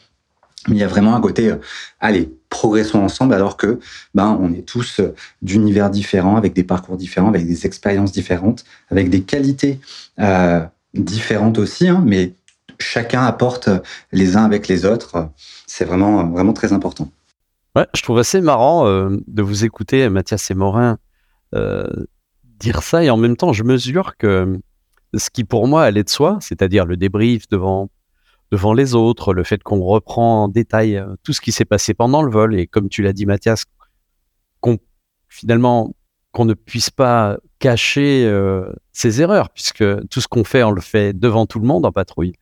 Mais il y a vraiment un côté, euh, allez, progressons ensemble, alors que ben on est tous d'univers différents, avec des parcours différents, avec des expériences différentes, avec des qualités euh, différentes aussi, hein, mais chacun apporte les uns avec les autres. C'est vraiment, vraiment très important. Ouais, je trouve assez marrant euh, de vous écouter, Mathias et Morin, euh, dire ça. Et en même temps, je mesure que ce qui pour moi allait de soi, c'est-à-dire le débrief devant, devant les autres, le fait qu'on reprend en détail euh, tout ce qui s'est passé pendant le vol, et comme tu l'as dit, Mathias, qu'on finalement qu'on ne puisse pas cacher euh, ses erreurs, puisque tout ce qu'on fait, on le fait devant tout le monde en patrouille.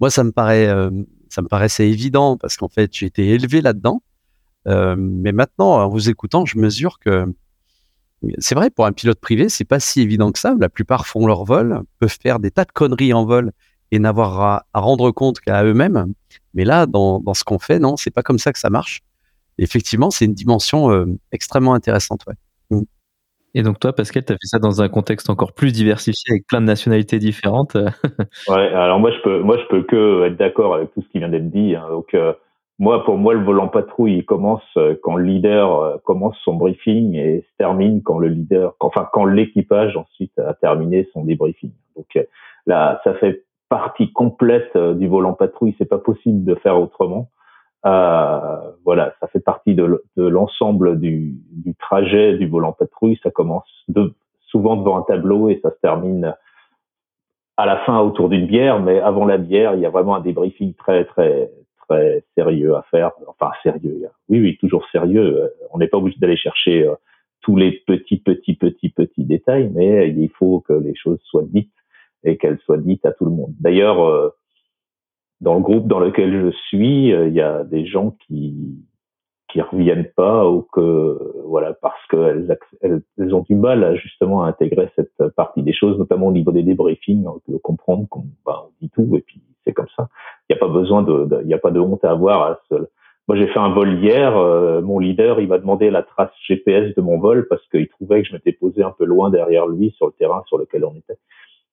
Moi, ça me paraît, euh, ça me paraissait évident parce qu'en fait, j'ai été élevé là-dedans. Euh, mais maintenant, en vous écoutant, je mesure que c'est vrai pour un pilote privé, c'est pas si évident que ça. La plupart font leur vol, peuvent faire des tas de conneries en vol et n'avoir à, rendre compte qu'à eux-mêmes. Mais là, dans, ce qu'on fait, non, c'est pas comme ça que ça marche. Effectivement, c'est une dimension euh, extrêmement intéressante. Ouais. Et donc toi, Pascal, tu as fait ça dans un contexte encore plus diversifié avec plein de nationalités différentes. ouais, alors moi je peux, moi je peux que être d'accord avec tout ce qui vient d'être dit. Hein. Donc euh, moi, pour moi, le volant patrouille, il commence euh, quand le leader euh, commence son briefing et se termine quand le leader, enfin quand l'équipage ensuite a terminé son débriefing. Donc euh, là, ça fait partie complète du volant patrouille. C'est pas possible de faire autrement. Euh, voilà, ça fait partie de, l'ensemble du, du, trajet du volant patrouille. Ça commence de, souvent devant un tableau et ça se termine à la fin autour d'une bière, mais avant la bière, il y a vraiment un débriefing très très très sérieux à faire. Enfin, sérieux. Oui, oui, toujours sérieux. Euh, on n'est pas obligé d'aller chercher euh, tous les petits, petits, petits, petits détails, mais il faut que les choses soient dites et qu'elles soient dites à tout le monde. D'ailleurs, dans le groupe dans lequel je suis, il y a des gens qui qui reviennent pas ou que voilà parce qu'elles elles, ont du mal justement à intégrer cette partie des choses, notamment au niveau des débriefings, de comprendre qu'on bah, on dit tout et puis c'est comme ça. Il n'y a pas besoin de, il n'y a pas de honte à avoir. À ce... Moi, j'ai fait un vol hier. Euh, mon leader, il m'a demandé la trace GPS de mon vol parce qu'il trouvait que je m'étais posé un peu loin derrière lui sur le terrain sur lequel on était.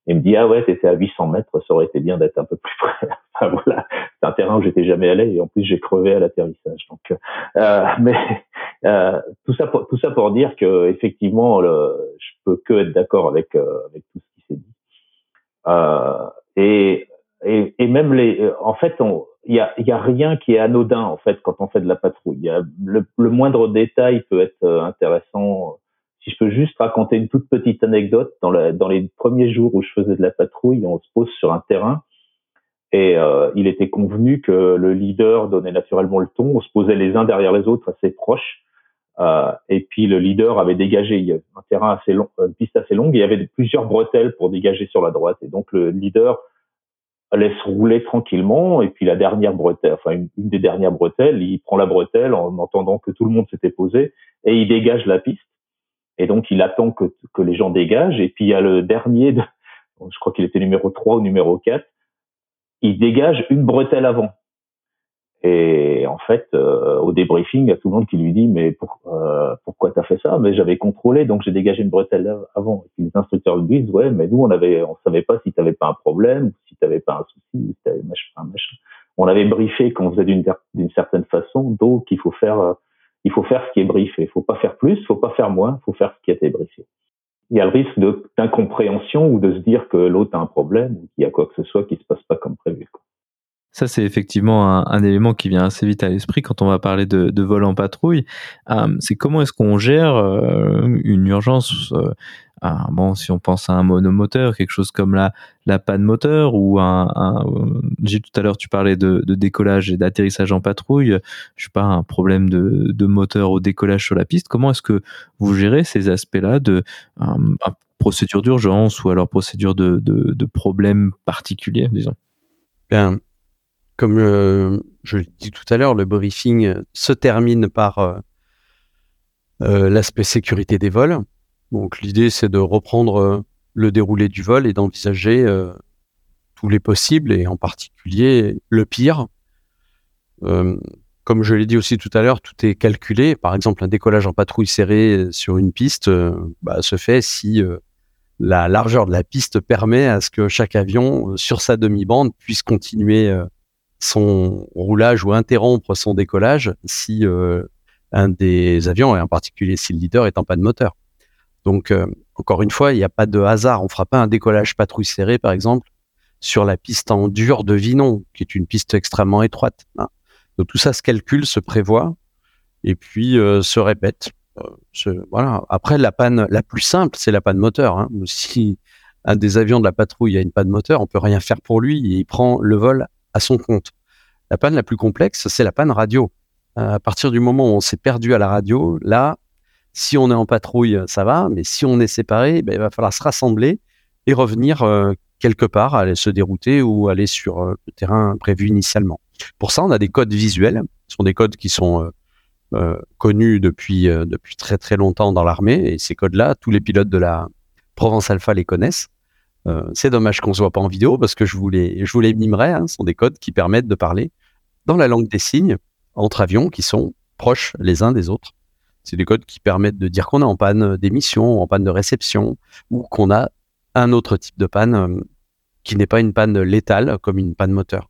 Il me dit ah ouais, t'étais à 800 mètres, ça aurait été bien d'être un peu plus près. Enfin, voilà, c'est un terrain où j'étais jamais allé et en plus j'ai crevé à l'atterrissage. Donc, euh, mais euh, tout ça pour tout ça pour dire que effectivement, le, je peux que être d'accord avec euh, avec tout ce qui s'est dit. Euh, et et, et même les, euh, en fait, il y a, y a rien qui est anodin en fait quand on fait de la patrouille. Y a le, le, moindre détail peut être euh, intéressant. Si je peux juste raconter une toute petite anecdote, dans, la, dans les premiers jours où je faisais de la patrouille, on se pose sur un terrain et euh, il était convenu que le leader donnait naturellement le ton. On se posait les uns derrière les autres assez proches. Euh, et puis le leader avait dégagé un terrain assez long, une piste assez longue. Et il y avait plusieurs bretelles pour dégager sur la droite. Et donc le leader laisse rouler tranquillement et puis la dernière bretelle, enfin une, des dernières bretelles, il prend la bretelle en entendant que tout le monde s'était posé et il dégage la piste et donc il attend que, que les gens dégagent et puis il y a le dernier, de, je crois qu'il était numéro 3 ou numéro 4, il dégage une bretelle avant et en fait, euh, au débriefing, il y a tout le monde qui lui dit mais euh, pourquoi t'as fait ça? Mais j'avais contrôlé, donc j'ai dégagé une bretelle avant. Et les instructeurs lui disent ouais, mais nous on avait, on savait pas si t'avais pas un problème, si t'avais pas un souci, si t'avais machin, machin. On avait briefé qu'on faisait d'une d'une certaine façon, donc il faut faire, euh, il faut faire ce qui est briefé. Il faut pas faire plus, il faut pas faire moins, il faut faire ce qui a été briefé. Il y a le risque d'incompréhension ou de se dire que l'autre a un problème ou qu'il y a quoi que ce soit qui se passe pas comme prévu. Ça, c'est effectivement un, élément qui vient assez vite à l'esprit quand on va parler de, vol en patrouille. Euh, c'est comment est-ce qu'on gère euh, une urgence euh, bon, si on pense à un monomoteur, quelque chose comme la, panne moteur ou un, j'ai tout à l'heure tu parlais de, décollage et d'atterrissage en patrouille, je sais pas un problème de, moteur au décollage sur la piste. Comment est-ce que vous gérez ces aspects-là de procédure d'urgence ou alors procédure de, problèmes particuliers, disons? Bien, comme euh, je l'ai dit tout à l'heure, le briefing se termine par euh, euh, l'aspect sécurité des vols. Donc l'idée, c'est de reprendre le déroulé du vol et d'envisager tous les possibles et en particulier le pire. comme je l'ai dit aussi tout à l'heure, tout est calculé. Par exemple, un décollage en patrouille serrée sur une piste bah, se fait si la largeur de la piste permet à ce que chaque avion, sur sa demi-bande, puisse continuer son roulage ou interrompre son décollage si euh, un des avions, et en particulier si le leader est en panne moteur. Donc, euh, encore une fois, il n'y a pas de hasard. On fera pas un décollage patrouille serrée, par exemple, sur la piste en dur de Vinon, qui est une piste extrêmement étroite. Hein. Donc, tout ça se calcule, se prévoit, et puis euh, se répète. voilà. Après, la panne la plus simple, c'est la panne moteur. Hein. Si un des avions de la patrouille a une panne moteur, on peut rien faire pour lui, il prend le vol à son compte. La panne la plus complexe, c'est la panne radio. Euh, à partir du moment où on s'est perdu à la radio, là, si on est en patrouille, ça va, mais si on est séparé, ben, il va falloir se rassembler et revenir euh, quelque part, aller se dérouter ou aller sur euh, le terrain prévu initialement. Pour ça, on a des codes visuels. Ce sont des codes qui sont connus depuis, depuis très très longtemps dans l'armée. Et ces codes-là, tous les pilotes de la Provence Alpha les connaissent. Euh, c'est dommage qu'on se voit pas en vidéo parce que je vous les, je mimerai. Hein. ce sont des codes qui permettent de parler dans la langue des signes entre avions qui sont proches les uns des autres. C'est des codes qui permettent de dire qu'on est en panne d'émission, en panne de réception, ou qu'on a un autre type de panne euh, qui n'est pas une panne létale comme une panne moteur.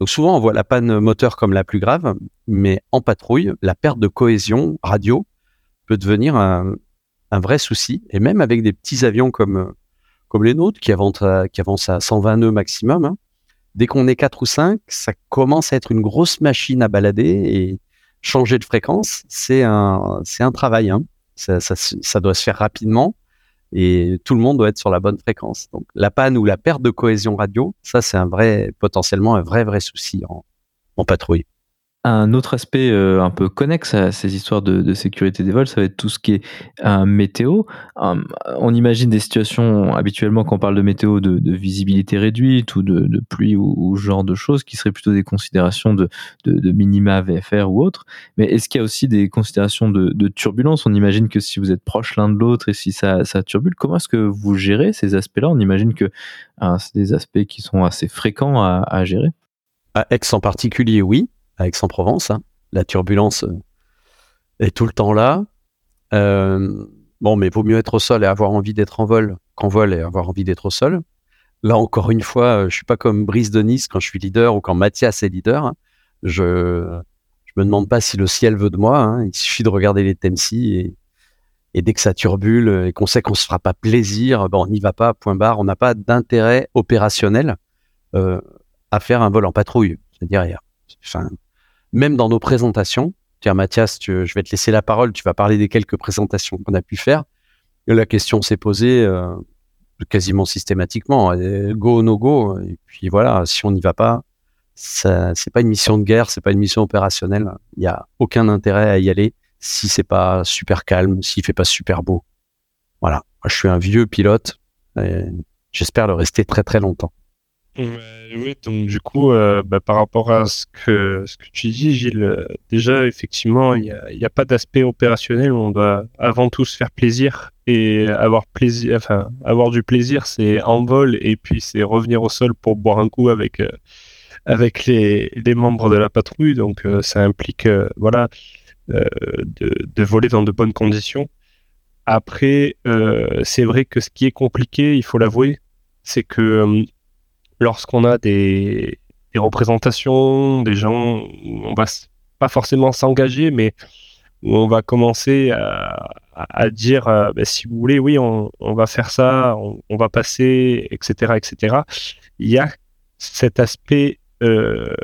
Donc souvent, on voit la panne moteur comme la plus grave, mais en patrouille, la perte de cohésion radio peut devenir un, vrai souci. Et même avec des petits avions comme, comme les nôtres, qui avancent à, qui avancent à 120 nœuds maximum, hein, dès qu'on est 4 ou 5, ça commence à être une grosse machine à balader et changer de fréquence, c'est un, c'est un travail. Hein. Ça, ça, ça doit se faire rapidement et tout le monde doit être sur la bonne fréquence. Donc la panne ou la perte de cohésion radio, ça c'est un vrai potentiellement un vrai vrai souci en, en patrouille. Un autre aspect euh, un peu connexe à ces histoires de, sécurité des vols, ça va être tout ce qui est un météo. Hum, on imagine des situations habituellement quand on parle de météo de, visibilité réduite ou de, pluie ou, ce genre de choses qui seraient plutôt des considérations de, minima VFR ou autre. Mais est-ce qu'il y a aussi des considérations de, turbulence? On imagine que si vous êtes proches l'un de l'autre et si ça, ça turbule, comment est-ce que vous gérez ces aspects-là? On imagine que hein, c'est des aspects qui sont assez fréquents à, à gérer. À Aix en particulier, oui Aix-en-Provence. Hein. La turbulence euh, est tout le temps là. Euh, bon, mais vaut mieux être au sol et avoir envie d'être en vol qu'en vol et avoir envie d'être au sol. Là, encore une fois, euh, je suis pas comme Brice de Nice quand je suis leader ou quand Mathias est leader. Hein. Je je me demande pas si le ciel veut de moi. Hein. Il suffit de regarder les Temsi et, et dès que ça turbule et qu'on sait qu'on se fera pas plaisir, bon, on n'y va pas. Point barre. On n'a pas d'intérêt opérationnel à faire un vol en patrouille. C'est-à-dire, enfin, même dans nos présentations. Tiens, Mathias, je vais te laisser la parole. Tu vas parler des quelques présentations qu'on a pu faire. La question s'est posée euh, quasiment systématiquement. Euh, go, no go. Et puis voilà, si on n'y va pas, c'est pas une mission de guerre, c'est pas une mission opérationnelle. Il n'y a aucun intérêt à y aller si c'est pas super calme, s'il fait pas super beau. Voilà. Moi, je suis un vieux pilote. J'espère le rester très très longtemps. Oui, donc du coup, euh, bah, par rapport à ce que, ce que tu dis, Gilles, euh, déjà, effectivement, il n'y a, a, pas d'aspect opérationnel. On doit avant tout se faire plaisir et avoir plaisir, enfin, avoir du plaisir, c'est en vol et puis c'est revenir au sol pour boire un coup avec, euh, avec les, les, membres de la patrouille. Donc, ça implique, voilà, de, de, voler dans de bonnes conditions. Après, c'est vrai que ce qui est compliqué, il faut l'avouer, c'est que lorsqu'on a des, représentations, des gens on va pas forcément s'engager, mais où on va commencer à, dire, euh, ben, si vous voulez, oui, on, va faire ça, on, va passer, etc., etc. Il y a cet aspect euh,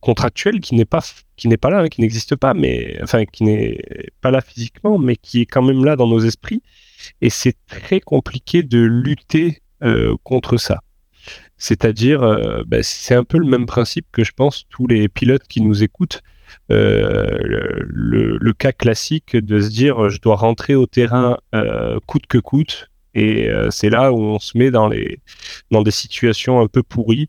contractuel qui n'est pas qui n'est pas là, hein, qui n'existe pas, mais enfin qui n'est pas là physiquement, mais qui est quand même là dans nos esprits. Et c'est très compliqué de lutter euh, contre ça. C'est-à-dire, euh, bah, c'est un peu le même principe que je pense tous les pilotes qui nous écoutent. Euh, le, cas classique de se dire je dois rentrer au terrain euh, coûte que coûte. Et c'est là où on se met dans les dans des situations un peu pourries.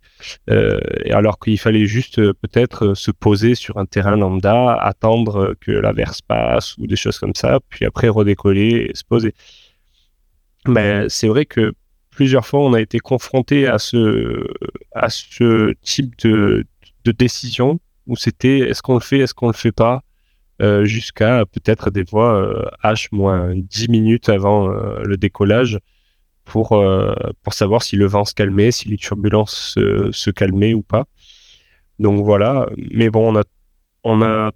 Alors qu'il fallait juste peut-être se poser sur un terrain lambda attendre que l'averse passe ou des choses comme ça puis après redécoller et se poser. Mais c'est vrai que plusieurs fois, on a été confronté à ce, à ce type de, de décision où c'était est-ce qu'on le fait, est-ce qu'on le fait pas, euh, jusqu'à peut-être des fois euh, H moins 10 minutes avant euh, le décollage pour, pour savoir si le vent se calmait, si les turbulences se calmaient ou pas. Donc voilà, mais bon, on a, on a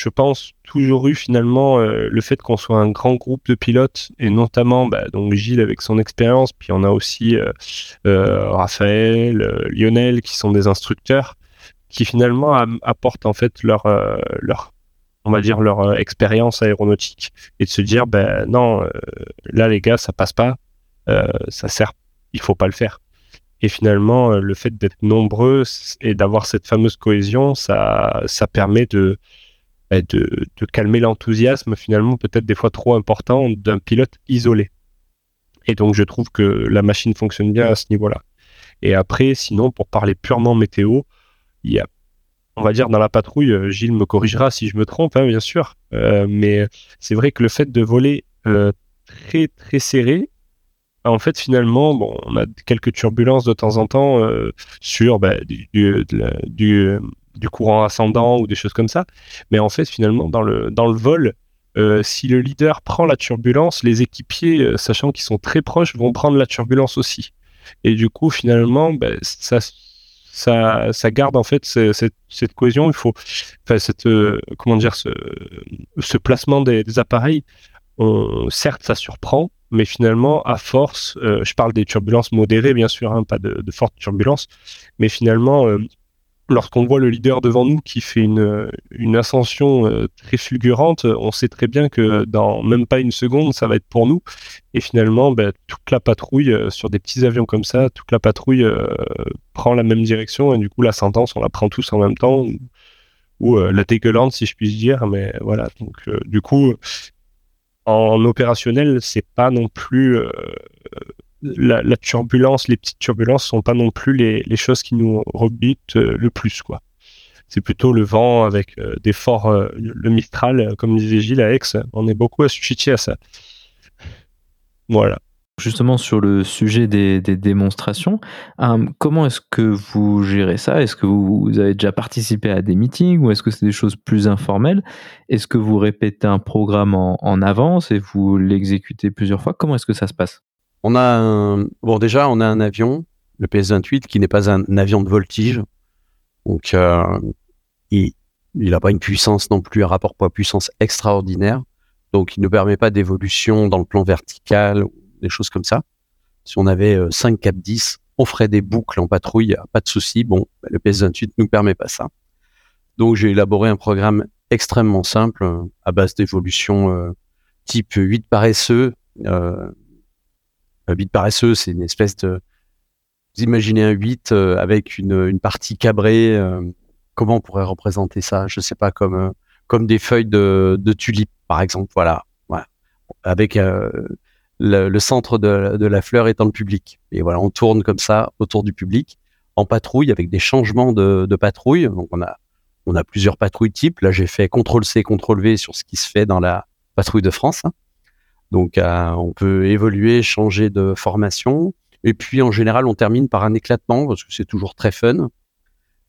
je pense, toujours eu finalement euh, le fait qu'on soit un grand groupe de pilotes, et notamment bah, donc Gilles avec son expérience, puis on a aussi euh, euh, Raphaël, Lionel, qui sont des instructeurs, qui finalement apportent en fait leur, leur on va dire leur expérience aéronautique, et de se dire, ben non, là les gars, ça passe pas, ça sert, il faut pas le faire. Et finalement, le fait d'être nombreux et d'avoir cette fameuse cohésion, ça, ça permet de, de, calmer l'enthousiasme finalement peut-être des fois trop important d'un pilote isolé. Et donc je trouve que la machine fonctionne bien à ce niveau-là. Et après, sinon, pour parler purement météo, il y a, on va dire dans la patrouille, euh, Gilles me corrigera si je me trompe, hein, bien sûr, euh, mais c'est vrai que le fait de voler euh, très très serré, en fait, finalement, on a quelques turbulences de temps en temps sur bah, du courant ascendant ou des choses comme ça. Mais en fait, finalement, dans le, dans le vol, euh, si le leader prend la turbulence, les équipiers, euh, sachant qu'ils sont très proches, vont prendre la turbulence aussi. Et du coup, finalement, ben, ça, ça, ça garde en fait cette, cette cohésion. Il faut, enfin, cette, comment dire, ce, ce placement des, des appareils. certes, ça surprend, mais finalement, à force, je parle des turbulences modérées, bien sûr, hein, pas de, de, fortes turbulences, mais finalement, lorsqu'on voit le leader devant nous qui fait une, une ascension euh, très fulgurante, on sait très bien que dans même pas une seconde, ça va être pour nous. Et finalement, ben, toute la patrouille, euh, sur des petits avions comme ça, toute la patrouille euh, prend la même direction et du coup, la sentence, on la prend tous en même temps. Ou, la dégueulante, si je puis dire. Mais voilà, donc du coup, en opérationnel, c'est pas non plus la, turbulence, les petites turbulences sont pas non plus les, choses qui nous rebutent euh, le plus, quoi. C'est plutôt le vent avec euh, des forts, euh, le Mistral, comme disait Gilles à Aix, on est beaucoup assujettis à ça. Voilà. Justement sur le sujet des, démonstrations, comment est-ce que vous gérez ça? Est-ce que vous, avez déjà participé à des meetings ou est-ce que c'est des choses plus informelles? Est-ce que vous répétez un programme en avance et vous l'exécutez plusieurs fois? Comment est-ce que ça se passe? On a un, bon déjà on a un avion, le PS-28, qui n'est pas un, avion de voltige, donc euh, il n'a pas une puissance non plus, un rapport poids-puissance extraordinaire, donc il ne permet pas d'évolution dans le plan vertical, des choses comme ça. Si on avait 5 cap 10, on ferait des boucles en patrouille, pas de souci. Bon, le PS-28 nous permet pas ça. Donc j'ai élaboré un programme extrêmement simple euh, à base d'évolution euh, type 8 paresseux, euh, 8 paresseux, c'est une espèce de... Vous imaginez un 8 euh, avec une, partie cabrée. Euh, comment on pourrait représenter ça? Je sais pas, comme, euh, comme des feuilles de, de tulipes, par exemple. Voilà. voilà. Avec le, centre de, la fleur étant le public. Et voilà, on tourne comme ça autour du public en patrouille avec des changements de, patrouille. Donc on a, on a plusieurs patrouilles types. Là, j'ai fait CTRL C, CTRL V sur ce qui se fait dans la patrouille de France. Donc, euh, on peut évoluer, changer de formation. Et puis, en général, on termine par un éclatement parce que c'est toujours très fun.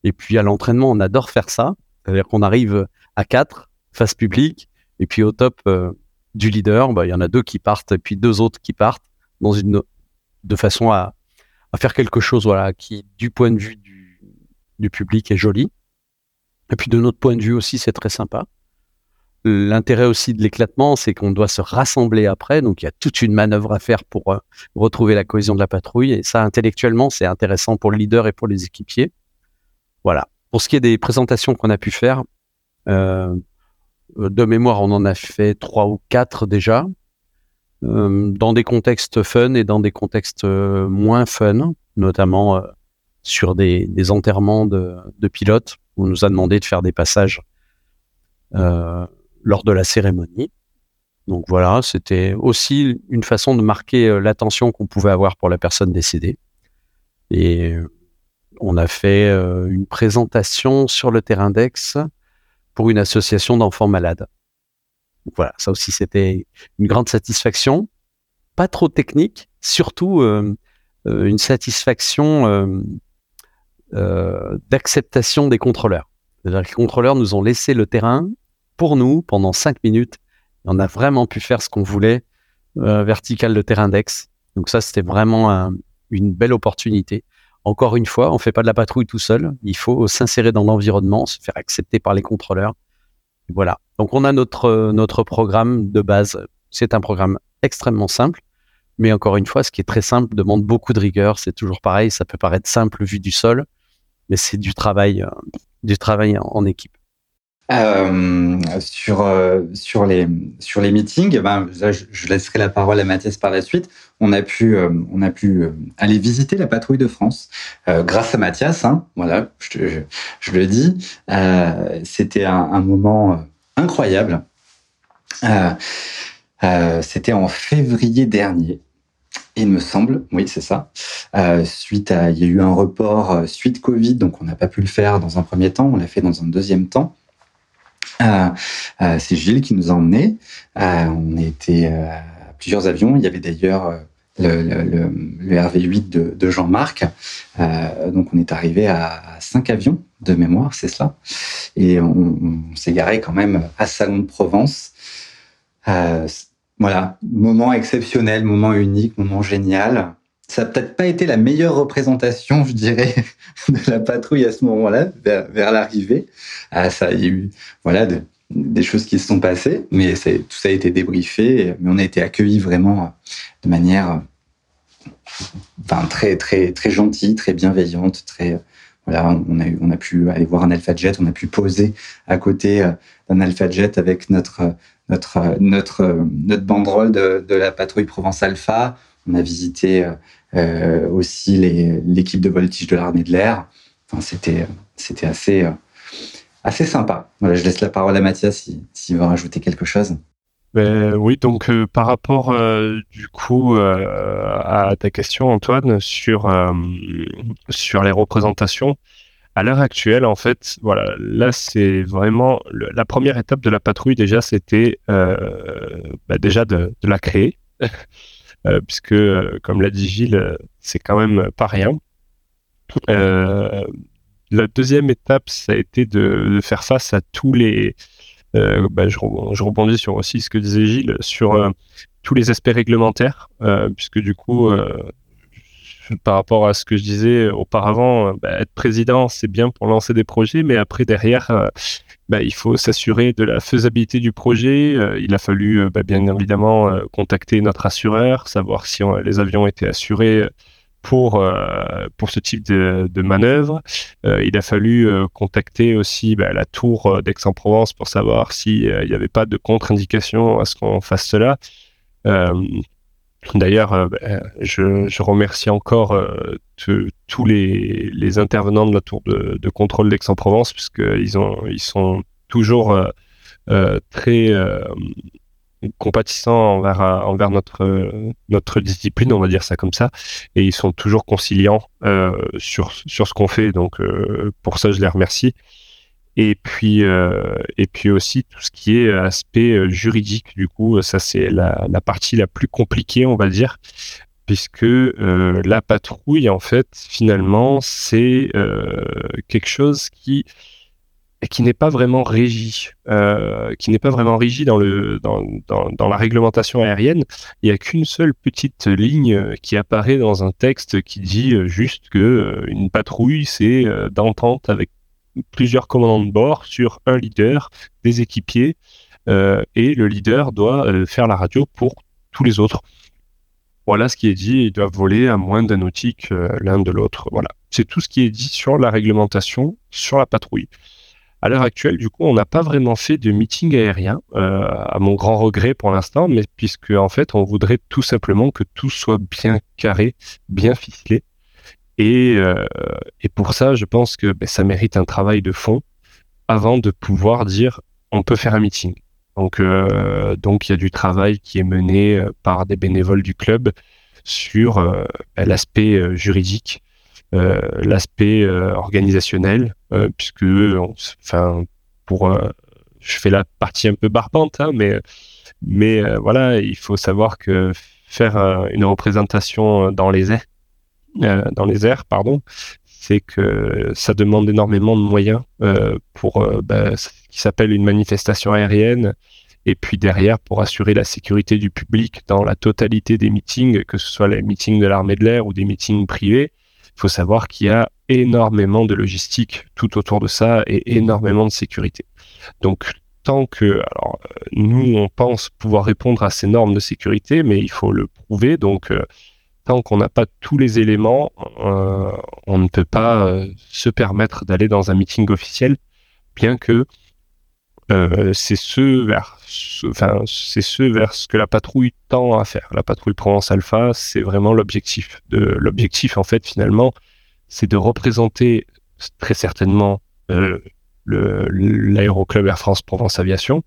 Et puis, à l'entraînement, on adore faire ça. C'est-à-dire qu'on arrive à quatre, face publique, et puis au top euh, du leader, bah, il y en a deux qui partent, et puis deux autres qui partent, de façon à, à faire quelque chose, voilà, qui, du point de vue du, du public, est joli. Et puis, de notre point de vue aussi, c'est très sympa. L'intérêt aussi de l'éclatement, c'est qu'on doit se rassembler après, donc il y a toute une manœuvre à faire pour euh, retrouver la cohésion de la patrouille. Et ça, intellectuellement, c'est intéressant pour le leader et pour les équipiers. Voilà. Pour ce qui est des présentations qu'on a pu faire, euh, de mémoire, on en a fait trois ou quatre déjà, euh, dans des contextes fun et dans des contextes moins fun, notamment sur des, enterrements de, de, pilotes. On nous a demandé de faire des passages lors de la cérémonie. Donc voilà, c'était aussi une façon de marquer euh, l'attention qu'on pouvait avoir pour la personne décédée. Et euh, on a fait euh, une présentation sur le terrain d'Aix pour une association d'enfants malades. voilà, ça aussi c'était une grande satisfaction. Pas trop technique, surtout une satisfaction d'acceptation des contrôleurs. Les contrôleurs nous ont laissé le terrain pour nous pendant cinq minutes. On a vraiment pu faire ce qu'on voulait euh, vertical de terrain d'ex. Donc ça, c'était vraiment une belle opportunité. Encore une fois, on fait pas de la patrouille tout seul. Il faut s'insérer dans l'environnement, se faire accepter par les contrôleurs. Voilà. Donc on a notre notre programme de base. C'est un programme extrêmement simple, mais encore une fois, ce qui est très simple demande beaucoup de rigueur. C'est toujours pareil. Ça peut paraître simple vu du sol, mais c'est du travail, euh, du travail en équipe. Euh, sur, euh, sur, les, meetings, ben, je, laisserai la parole à Mathias par la suite. On a pu, euh, on a pu aller visiter la patrouille de France grâce à Mathias. Hein, voilà, je, le dis. C'était un, un, moment incroyable. C'était en février dernier. Il me semble, oui, c'est ça. suite à, il y a eu un report suite Covid, donc on n'a pas pu le faire dans un premier temps. On l'a fait dans un deuxième temps. Euh, euh, c'est Gilles qui nous a emmenés. Euh, on était à plusieurs avions. Il y avait d'ailleurs le, le, RV8 de, Jean-Marc. donc on est arrivé à, cinq avions de mémoire, c'est cela. Et on, s'est garé quand même à Salon de Provence. voilà, moment exceptionnel, moment unique, moment génial. Ça n'a peut-être pas été la meilleure représentation, je dirais, de la patrouille à ce moment-là, vers, l'arrivée. Ah, ça, il y a eu voilà, des choses qui se sont passées, mais tout ça a été débriefé, mais on a été accueillis vraiment de manière enfin, très, très, très gentille, très bienveillante, très, voilà, on a, on a pu aller voir un Alpha Jet, on a pu poser à côté euh, d'un Alpha Jet avec notre, notre, notre, notre banderole de, de la patrouille Provence Alpha. On a visité euh, aussi l'équipe de voltige de l'armée de l'air. Enfin, c'était, c'était assez, assez sympa. Voilà, je laisse la parole à Mathias s'il veut rajouter quelque chose. Ben, oui, donc euh, par rapport euh, du coup euh, à ta question Antoine sur sur les représentations, à l'heure actuelle en fait, voilà, là c'est vraiment la première étape de la patrouille déjà c'était bah, déjà de, la créer puisque comme l'a dit Gilles, c'est quand même pas rien. la deuxième étape, ça a été de, faire face à tous les euh, bah, je, rebondis sur aussi ce que disait Gilles sur euh, tous les aspects réglementaires, euh, puisque du coup, par rapport à ce que je disais auparavant, bah, être président, c'est bien pour lancer des projets, mais après, derrière, bah, il faut s'assurer de la faisabilité du projet. il a fallu, bien évidemment, contacter notre assureur, savoir si les avions étaient assurés pour euh, pour ce type de, manœuvre. Euh, il a fallu euh, contacter aussi bah, la tour d'Aix-en-Provence pour savoir s'il n'y avait pas de contre-indication à ce qu'on fasse cela. D'ailleurs, bah, je, je, remercie encore tous les, intervenants de la tour de, contrôle d'Aix-en-Provence puisqu'ils ils sont toujours très compatissants envers, euh, notre, discipline, on va dire ça comme ça, et ils sont toujours conciliants euh, sur, sur ce qu'on fait. Donc euh, pour ça, je les remercie. Et puis, et puis aussi tout ce qui est aspect juridique, du coup, ça c'est la, partie la plus compliquée, on va dire, puisque la patrouille, en fait, finalement, c'est quelque chose qui qui n'est pas vraiment régi, euh, qui n'est pas vraiment régi dans, le, dans, dans, dans la réglementation aérienne. Il n'y a qu'une seule petite ligne qui apparaît dans un texte qui dit juste que euh, une patrouille, c'est euh, d'entente avec plusieurs commandants de bord sur un leader, des équipiers, euh, et le leader doit euh, faire la radio pour tous les autres. Voilà ce qui est dit, ils doivent voler à moins d'un nautique l'un de l'autre. Voilà, c'est tout ce qui est dit sur la réglementation, sur la patrouille. À l'heure actuelle, du coup, on n'a pas vraiment fait de meeting aérien, euh, à mon grand regret pour l'instant, mais puisque en fait, on voudrait tout simplement que tout soit bien carré, bien ficelé. Et, euh, et pour ça, je pense que ben, ça mérite un travail de fond avant de pouvoir dire on peut faire un meeting. Donc, euh, donc il y a du travail qui est mené euh, par des bénévoles du club sur ben, l'aspect juridique, l'aspect organisationnel, puisque, enfin, pour, je fais la partie un peu barbante, hein, mais, mais voilà, il faut savoir que faire une représentation dans les airs, dans les airs, pardon, c'est que ça demande énormément de moyens euh, pour bah, ce qui s'appelle une manifestation aérienne. Et puis derrière, pour assurer la sécurité du public dans la totalité des meetings, que ce soit les meetings de l'armée de l'air ou des meetings privés, il faut savoir qu'il y a énormément de logistique tout autour de ça et énormément de sécurité. Donc, tant que, alors, euh, nous, on pense pouvoir répondre à ces normes de sécurité, mais il faut le prouver. Donc, euh, tant qu'on n'a pas tous les éléments, euh, on ne peut pas euh, se permettre d'aller dans un meeting officiel, bien que euh, c'est ce vers, ce que la patrouille tend à faire. La patrouille Provence Alpha, c'est vraiment l'objectif. L'objectif, en fait, finalement, c'est de représenter très certainement l'aéroclub Air France Provence Aviation.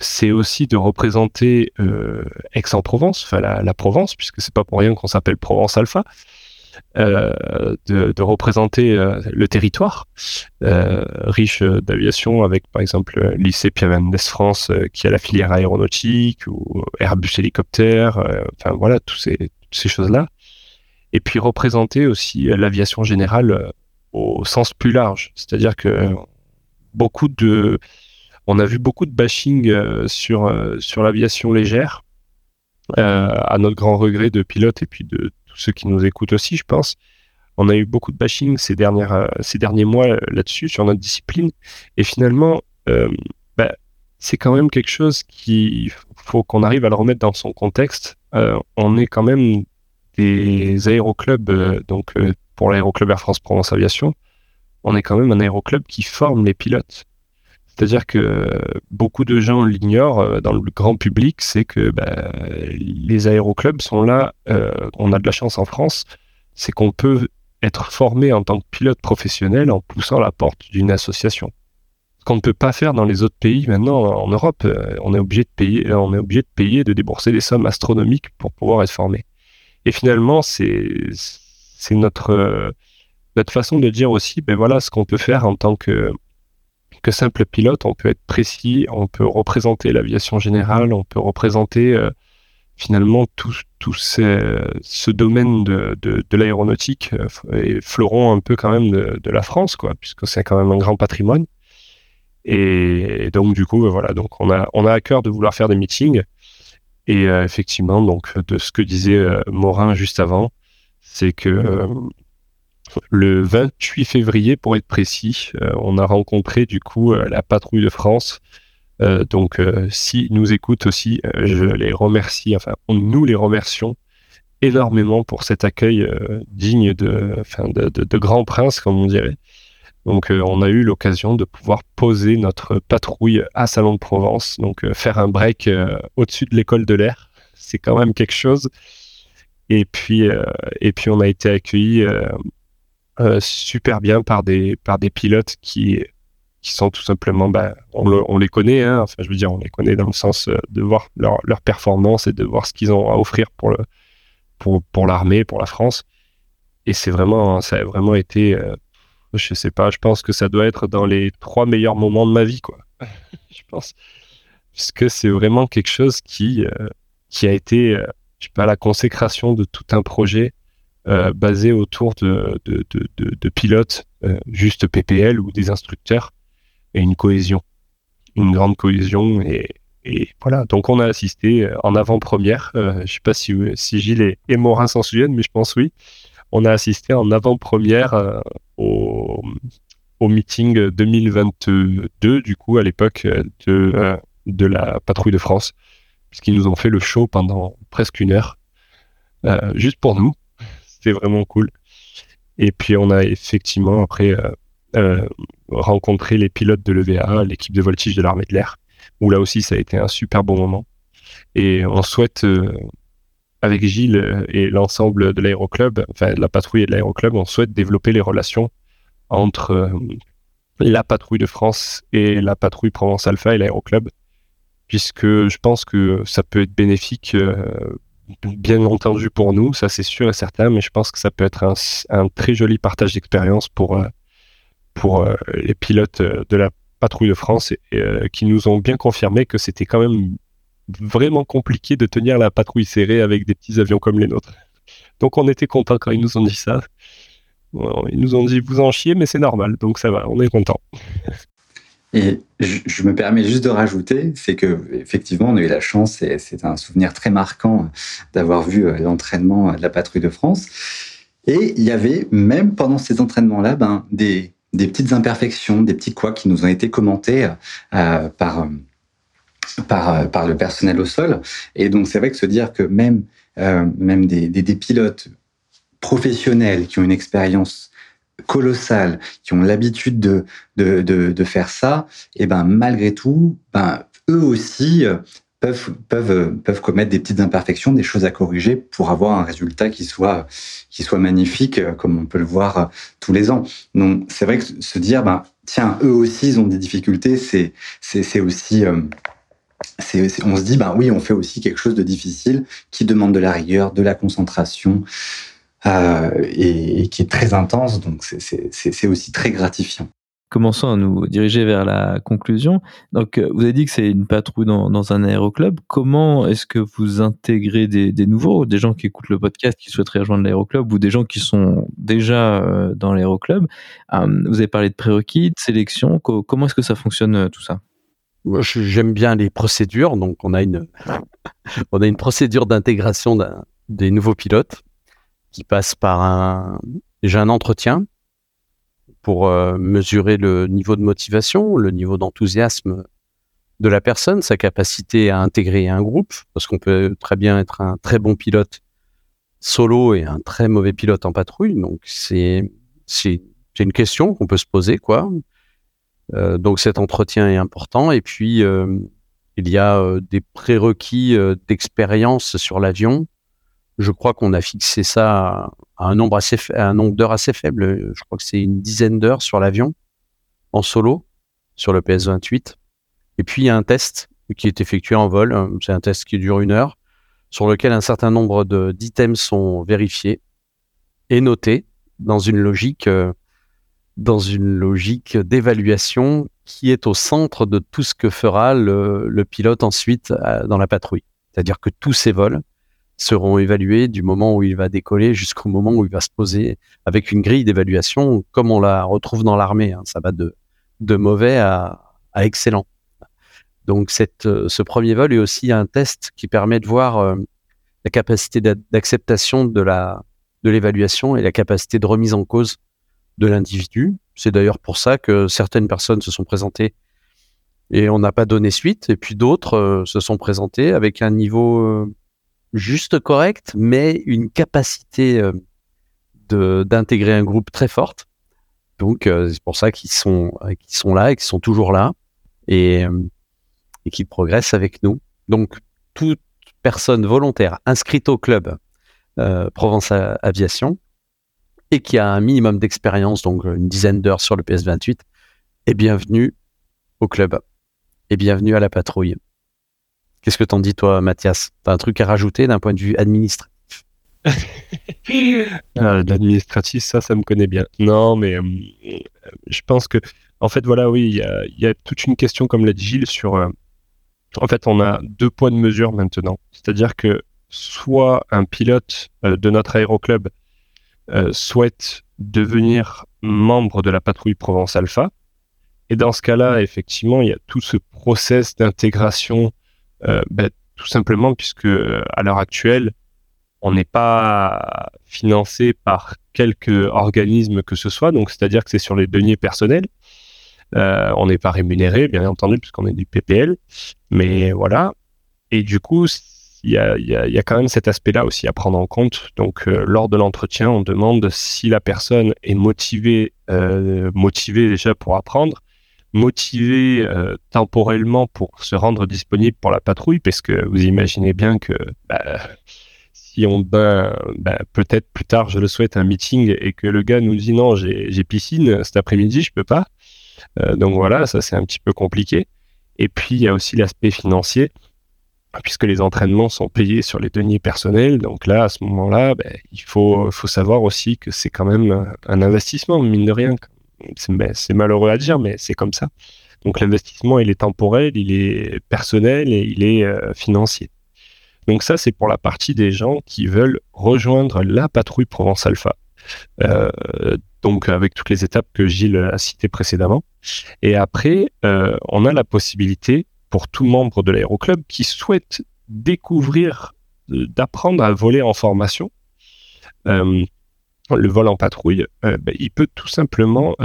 C'est aussi de représenter euh, Aix-en-Provence, enfin la, la Provence, puisque c'est pas pour rien qu'on s'appelle Provence Alpha. Euh, de, de, représenter euh, le territoire euh, riche d'aviation avec par exemple lycée Pierre Mendès France qui a la filière aéronautique ou Airbus hélicoptère, enfin voilà tous ces, ces choses-là. Et puis représenter aussi l'aviation générale au sens plus large, c'est-à-dire que beaucoup de on a vu beaucoup de bashing sur sur l'aviation légère euh, à notre grand regret de pilote et puis de tous ceux qui nous écoutent aussi, je pense. On a eu beaucoup de bashing ces, dernières, ces derniers mois là-dessus, sur notre discipline. Et finalement, bah, c'est quand même quelque chose qui faut qu'on arrive à le remettre dans son contexte. on est quand même des aéroclubs, donc pour l'aéroclub Air France Provence Aviation, on est quand même un aéroclub qui forme les pilotes. C'est-à-dire que beaucoup de gens l'ignorent euh, dans le grand public, c'est que bah, les aéroclubs sont là, euh, on a de la chance en France, c'est qu'on peut être formé en tant que pilote professionnel en poussant la porte d'une association. Ce qu'on ne peut pas faire dans les autres pays maintenant en Europe, euh, on est obligé de payer, on est obligé de payer, de débourser des sommes astronomiques pour pouvoir être formé. Et finalement, c'est c'est notre notre façon de dire aussi, ben voilà, ce qu'on peut faire en tant que, que simple pilote, on peut être précis, on peut représenter l'aviation générale, on peut représenter euh, finalement tout, tout ce domaine de, de, l'aéronautique euh, et fleuron un peu quand même de, la France, quoi, puisque c'est quand même un grand patrimoine. Et, donc du coup, ben voilà, donc on a, on a à cœur de vouloir faire des meetings. Et euh, effectivement, donc de ce que disait Morin juste avant, c'est que le 28 février, pour être précis, euh, on a rencontré du coup euh, la patrouille de France. Euh, donc, si nous écoutent aussi, je les remercie, enfin, nous les remercions énormément pour cet accueil digne de, de, grand prince, comme on dirait. Donc, on a eu l'occasion de pouvoir poser notre patrouille à Salon de Provence, donc faire un break au-dessus de l'école de l'air. C'est quand même quelque chose. Et puis, et puis on a été accueillis euh, super bien par des, par des pilotes qui, qui sont tout simplement, bah, on, les connaît, hein. enfin je veux dire, on les connaît dans le sens euh, de voir leur, leur performance et de voir ce qu'ils ont à offrir pour, le, pour, pour l'armée, pour la France. Et c'est vraiment, ça a vraiment été, euh, je sais pas, je pense que ça doit être dans les trois meilleurs moments de ma vie, quoi. je pense. Puisque c'est vraiment quelque chose qui, qui a été, je sais pas, la consécration de tout un projet euh, basé autour de, pilotes euh, juste PPL ou des instructeurs et une cohésion, une grande cohésion et, voilà. Donc on a assisté euh, en avant-première. je sais pas si, Gilles et, Morin s'en souviennent, mais je pense oui. On a assisté en avant-première au, meeting 2022 du coup à l'époque de la patrouille de France, puisqu'ils nous ont fait le show pendant presque une heure, juste pour nous c'était vraiment cool. Et puis on a effectivement après euh, euh, rencontré les pilotes de l'EVA, l'équipe de voltige de l'armée de l'air, où là aussi ça a été un super bon moment. Et on souhaite, euh, avec Gilles et l'ensemble de l'aéroclub, enfin la patrouille et de l'aéroclub, on souhaite développer les relations entre la patrouille de France et la patrouille Provence Alpha et l'aéroclub, puisque je pense que ça peut être bénéfique bien entendu pour nous, ça c'est sûr et certain, mais je pense que ça peut être un, très joli partage d'expérience pour, euh, pour euh, les pilotes euh, de la patrouille de France qui nous ont bien confirmé que c'était quand même vraiment compliqué de tenir la patrouille serrée avec des petits avions comme les nôtres. Donc on était content quand ils nous ont dit ça. Ils nous ont dit vous en chiez, mais c'est normal, donc ça va, on est content. Et je, me permets juste de rajouter, c'est que effectivement, on a eu la chance, et c'est un souvenir très marquant d'avoir vu euh, l'entraînement de la patrouille de France. Et il y avait même pendant ces entraînements-là, ben, des, des petites imperfections, des petits couacs qui nous ont été commentés euh, par, par, par le personnel au sol. Et donc, c'est vrai que se dire que même, euh, même des, des, des pilotes professionnels qui ont une expérience colossales, qui ont l'habitude de, de, de, faire ça, et ben malgré tout, ben eux aussi euh, peuvent, peuvent, euh, peuvent commettre des petites imperfections, des choses à corriger pour avoir un résultat qui soit, qui soit magnifique, euh, comme on peut le voir tous les ans. Donc c'est vrai que se dire, ben tiens, eux aussi ils ont des difficultés, c'est c'est aussi c'est on se dit, ben oui, on fait aussi quelque chose de difficile qui demande de la rigueur, de la concentration, euh, et, qui est très intense. Donc c'est aussi très gratifiant. Commençons à nous diriger vers la conclusion. Donc, euh, vous avez dit que c'est une patrouille dans, dans, un aéroclub. Comment est-ce que vous intégrez des, des, nouveaux, des gens qui écoutent le podcast, qui souhaiteraient rejoindre l'aéroclub, ou des gens qui sont déjà euh, dans l'aéroclub? Vous avez parlé de prérequis, de sélection. comment est-ce que ça fonctionne tout ça? J'aime bien les procédures. Donc, on a une, on a une procédure d'intégration des nouveaux pilotes qui passe par un déjà un entretien pour euh, mesurer le niveau de motivation, le niveau d'enthousiasme de la personne, sa capacité à intégrer un groupe, parce qu'on peut très bien être un très bon pilote solo et un très mauvais pilote en patrouille. Donc c'est c'est une question qu'on peut se poser quoi. Euh, donc cet entretien est important et puis euh, il y a des prérequis d'expérience sur l'avion. Je crois qu'on a fixé ça à un nombre d'heures assez faible. Je crois que c'est une dizaine d'heures sur l'avion en solo sur le PS28. Et puis il y a un test qui est effectué en vol. C'est un test qui dure une heure sur lequel un certain nombre d'items sont vérifiés et notés dans une logique euh, dans une logique d'évaluation qui est au centre de tout ce que fera le, le pilote ensuite euh, dans la patrouille. C'est-à-dire que tous ces vols seront évalués du moment où il va décoller jusqu'au moment où il va se poser avec une grille d'évaluation comme on la retrouve dans l'armée. Hein. Ça va de, de mauvais à, excellent. Donc cette, euh, ce premier vol est aussi un test qui permet de voir euh, la capacité d'acceptation de la de l'évaluation et la capacité de remise en cause de l'individu. C'est d'ailleurs pour ça que certaines personnes se sont présentées et on n'a pas donné suite, et puis d'autres euh, se sont présentées avec un niveau juste correct, mais une capacité de d'intégrer un groupe très forte. Donc c'est pour ça qu'ils sont qu'ils sont là et qu'ils sont toujours là. Et et qui progresse avec nous. Donc, toute personne volontaire inscrite au club euh, Provence Aviation et qui a un minimum d'expérience, donc une dizaine d'heures sur le PS28, est bienvenue au club et bienvenue à la patrouille. Qu'est-ce que t'en dis toi, Mathias? T'as un truc à rajouter d'un point de vue administratif? Ah, L'administratif, ça, ça me connaît bien. Non, mais euh, je pense que, en fait, voilà, oui, il y a, toute une question, comme l'a dit Gilles, sur euh, en fait, on a deux points de mesure maintenant. C'est-à-dire que soit un pilote euh, de notre aéroclub euh, souhaite devenir membre de la patrouille Provence Alpha, et dans ce cas-là, effectivement, il y a tout ce process d'intégration, euh, ben, tout simplement puisque à l'heure actuelle, on n'est pas financé par quelque organisme que ce soit, donc c'est-à-dire que c'est sur les deniers personnels. Euh, on n'est pas rémunéré, bien entendu, puisqu'on est du PPL. Mais voilà. Et du coup, il y a, quand même cet aspect-là aussi à prendre en compte. Donc, euh, lors de l'entretien, on demande si la personne est motivée, euh, motivée déjà pour apprendre, motivée temporellement pour se rendre disponible pour la patrouille, parce que vous imaginez bien que bah, si on ben, ben, peut-être plus tard, je le souhaite, un meeting et que le gars nous dit non, j'ai piscine cet après-midi, je peux pas. Euh, donc voilà, ça c'est un petit peu compliqué. Et puis il y a aussi l'aspect financier, puisque les entraînements sont payés sur les deniers personnels. Donc là, à ce moment-là, ben, il faut, faut savoir aussi que c'est quand même un investissement, mine de rien. C'est malheureux à dire, mais c'est comme ça. Donc l'investissement, il est temporel, il est personnel et il est euh, financier. Donc ça, c'est pour la partie des gens qui veulent rejoindre la patrouille Provence Alpha. Euh, donc avec toutes les étapes que Gilles a citées précédemment. Et après, euh, on a la possibilité pour tout membre de l'aéroclub qui souhaite découvrir, d'apprendre à voler en formation, le vol en patrouille, ben, il peut tout simplement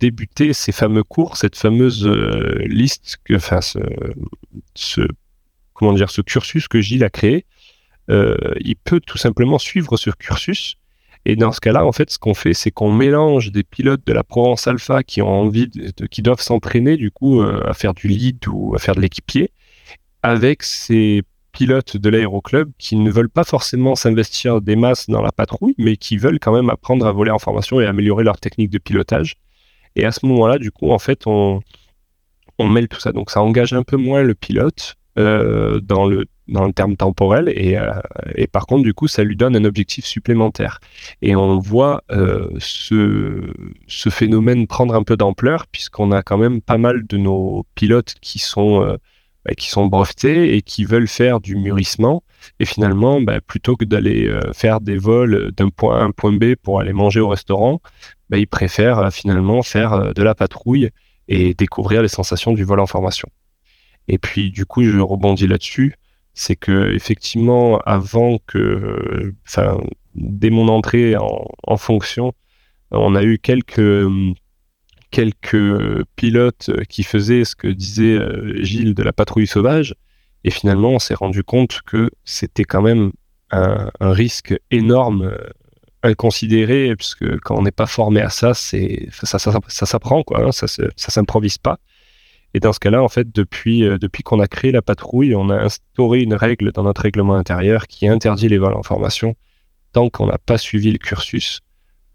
débuter ces fameux cours, cette fameuse liste, que, enfin ce, comment dire, ce cursus que Gilles a créé. il peut tout simplement suivre ce cursus et dans ce cas-là, en fait, ce qu'on fait, c'est qu'on mélange des pilotes de la Provence Alpha qui ont envie, qui doivent s'entraîner du coup euh, à faire du lead ou à faire de l'équipier, avec ces pilotes de l'aéroclub qui ne veulent pas forcément s'investir des masses dans la patrouille, mais qui veulent quand même apprendre à voler en formation et améliorer leur technique de pilotage. Et à ce moment-là, du coup, en fait, on, on mêle tout ça. Donc ça engage un peu moins le pilote euh, dans le dans le terme temporel et, euh, et, par contre du coup ça lui donne un objectif supplémentaire et on voit euh, ce, ce phénomène prendre un peu d'ampleur puisqu'on a quand même pas mal de nos pilotes qui sont bah, qui sont brevetés et qui veulent faire du mûrissement. Et finalement bah, plutôt que d'aller euh, faire des vols d'un point A à un point B pour aller manger au restaurant bah, ils préfèrent euh, finalement faire de la patrouille et découvrir les sensations du vol en formation. Et puis du coup je rebondis là-dessus c'est que effectivement, avant que, enfin, dès mon entrée en, fonction, on a eu quelques quelques pilotes qui faisaient ce que disait Gilles de la patrouille sauvage. Et finalement, on s'est rendu compte que c'était quand même un, risque énorme inconsidéré, puisque quand on n'est pas formé à ça, c'est ça, ça, s'apprend, quoi. Hein, ça, ça s'improvise pas. Et dans ce cas-là, en fait, depuis, euh, depuis qu'on a créé la patrouille, on a instauré une règle dans notre règlement intérieur qui interdit les vols en formation tant qu'on n'a pas suivi le cursus,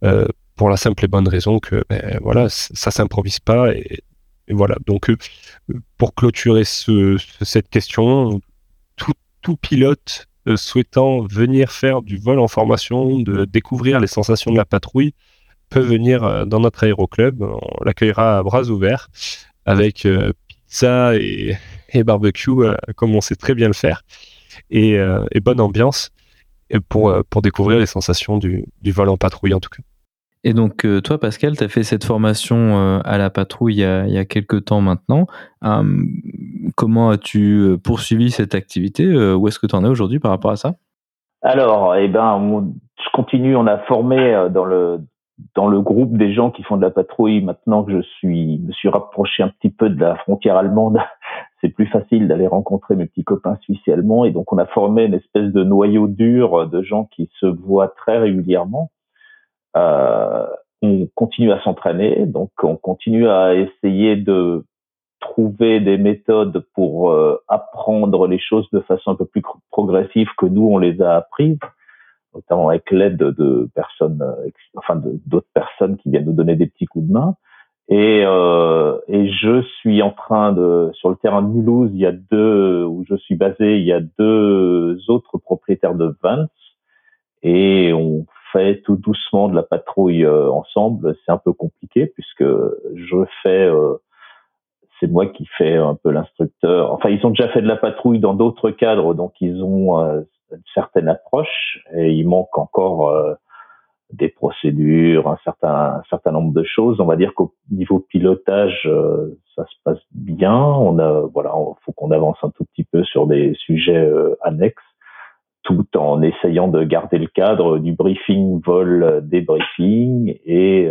euh, pour la simple et bonne raison que ben, voilà, ça s'improvise pas. Et, voilà. Donc, euh, pour clôturer ce, cette question, tout, tout pilote souhaitant venir faire du vol en formation, de découvrir les sensations de la patrouille, peut venir dans notre aéroclub. On l'accueillera à bras ouverts avec euh, pizza et, barbecue, euh, comme on sait très bien le faire, et, euh, bonne ambiance pour, pour découvrir les sensations du, vol en patrouille en tout cas. Et donc, toi, Pascal, tu as fait cette formation à la patrouille il y a, il y a quelques temps maintenant. comment as-tu poursuivi cette activité Où est-ce que tu en es aujourd'hui par rapport à ça? Alors, eh ben, je continue. On a formé dans le, dans le groupe des gens qui font de la patrouille, maintenant que je suis, me suis rapproché un petit peu de la frontière allemande, c'est plus facile d'aller rencontrer mes petits copains suisses et allemands. Et donc, on a formé une espèce de noyau dur de gens qui se voient très régulièrement. Euh, on continue à s'entraîner, donc on continue à essayer de trouver des méthodes pour euh, apprendre les choses de façon un peu plus progressive que nous, on les a apprises notamment avec l'aide de personnes, euh, enfin d'autres personnes qui viennent nous donner des petits coups de main. Et, euh, et je suis en train de, sur le terrain de Mulhouse, il y a deux, où je suis basé, il y a deux autres propriétaires de Vans, et on fait tout doucement de la patrouille euh, ensemble. C'est un peu compliqué puisque je fais, euh, c'est moi qui fais un peu l'instructeur. Enfin, ils ont déjà fait de la patrouille dans d'autres cadres, donc ils ont une certaine approche et il manque encore euh, des procédures, un certain, certain nombre de choses. On va dire qu'au niveau pilotage, euh, ça se passe bien. On a, voilà, faut qu'on avance un tout petit peu sur des sujets euh, annexes, tout en essayant de garder le cadre du briefing, vol, débriefing et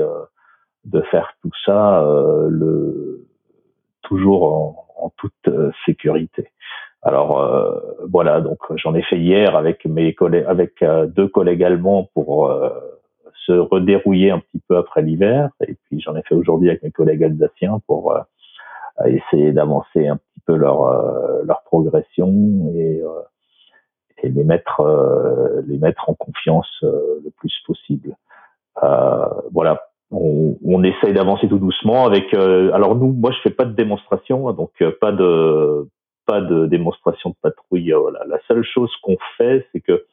de faire tout ça le toujours en, en toute sécurité. Alors euh, voilà, donc j'en ai fait hier avec mes collègues, avec euh, deux collègues allemands pour euh, se redérouiller un petit peu après l'hiver, et puis j'en ai fait aujourd'hui avec mes collègues alsaciens pour essayer d'avancer un petit peu leur leur progression et, et les mettre les mettre en confiance le plus possible. voilà, on, on essaye d'avancer tout doucement avec. alors nous, moi, je fais pas de démonstration, hein, donc pas de pas de démonstration de patrouille. Euh, voilà. La seule chose qu'on fait, c'est que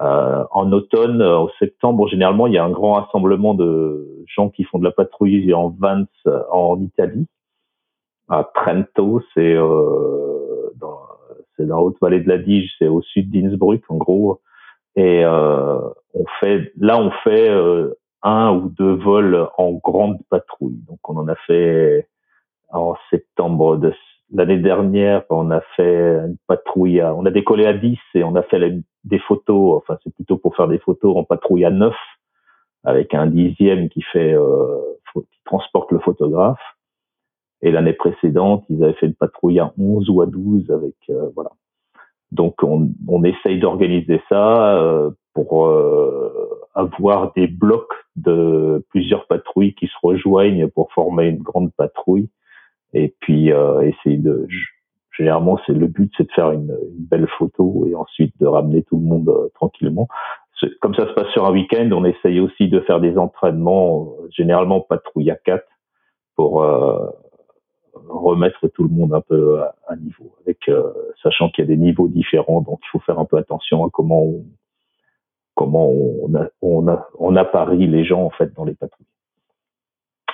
euh, en automne, euh, au septembre, généralement, il y a un grand rassemblement de gens qui font de la patrouille en Vance, en Italie, à Trento, c'est euh, dans, c'est dans la haute vallée de la Dige, c'est au sud d'Innsbruck, en gros. Et euh, on fait, là, on fait un ou deux vols en grande patrouille. Donc, on en a fait en septembre de L'année dernière, on a fait une patrouille, à, on a décollé à 10 et on a fait des photos, enfin c'est plutôt pour faire des photos en patrouille à 9 avec un dixième qui fait euh, qui transporte le photographe. Et l'année précédente, ils avaient fait une patrouille à 11 ou à 12 avec euh, voilà. Donc on, on essaye d'organiser ça euh, pour euh, avoir des blocs de plusieurs patrouilles qui se rejoignent pour former une grande patrouille et puis euh, essayer de généralement c'est le but c'est de faire une, une, belle photo et ensuite de ramener tout le monde euh, tranquillement comme ça se passe sur un week-end on essaye aussi de faire des entraînements généralement patrouille à 4 pour euh, remettre tout le monde un peu à, niveau avec euh, sachant qu'il y a des niveaux différents donc il faut faire un peu attention à comment on comment on, apparie les gens en fait dans les patrouilles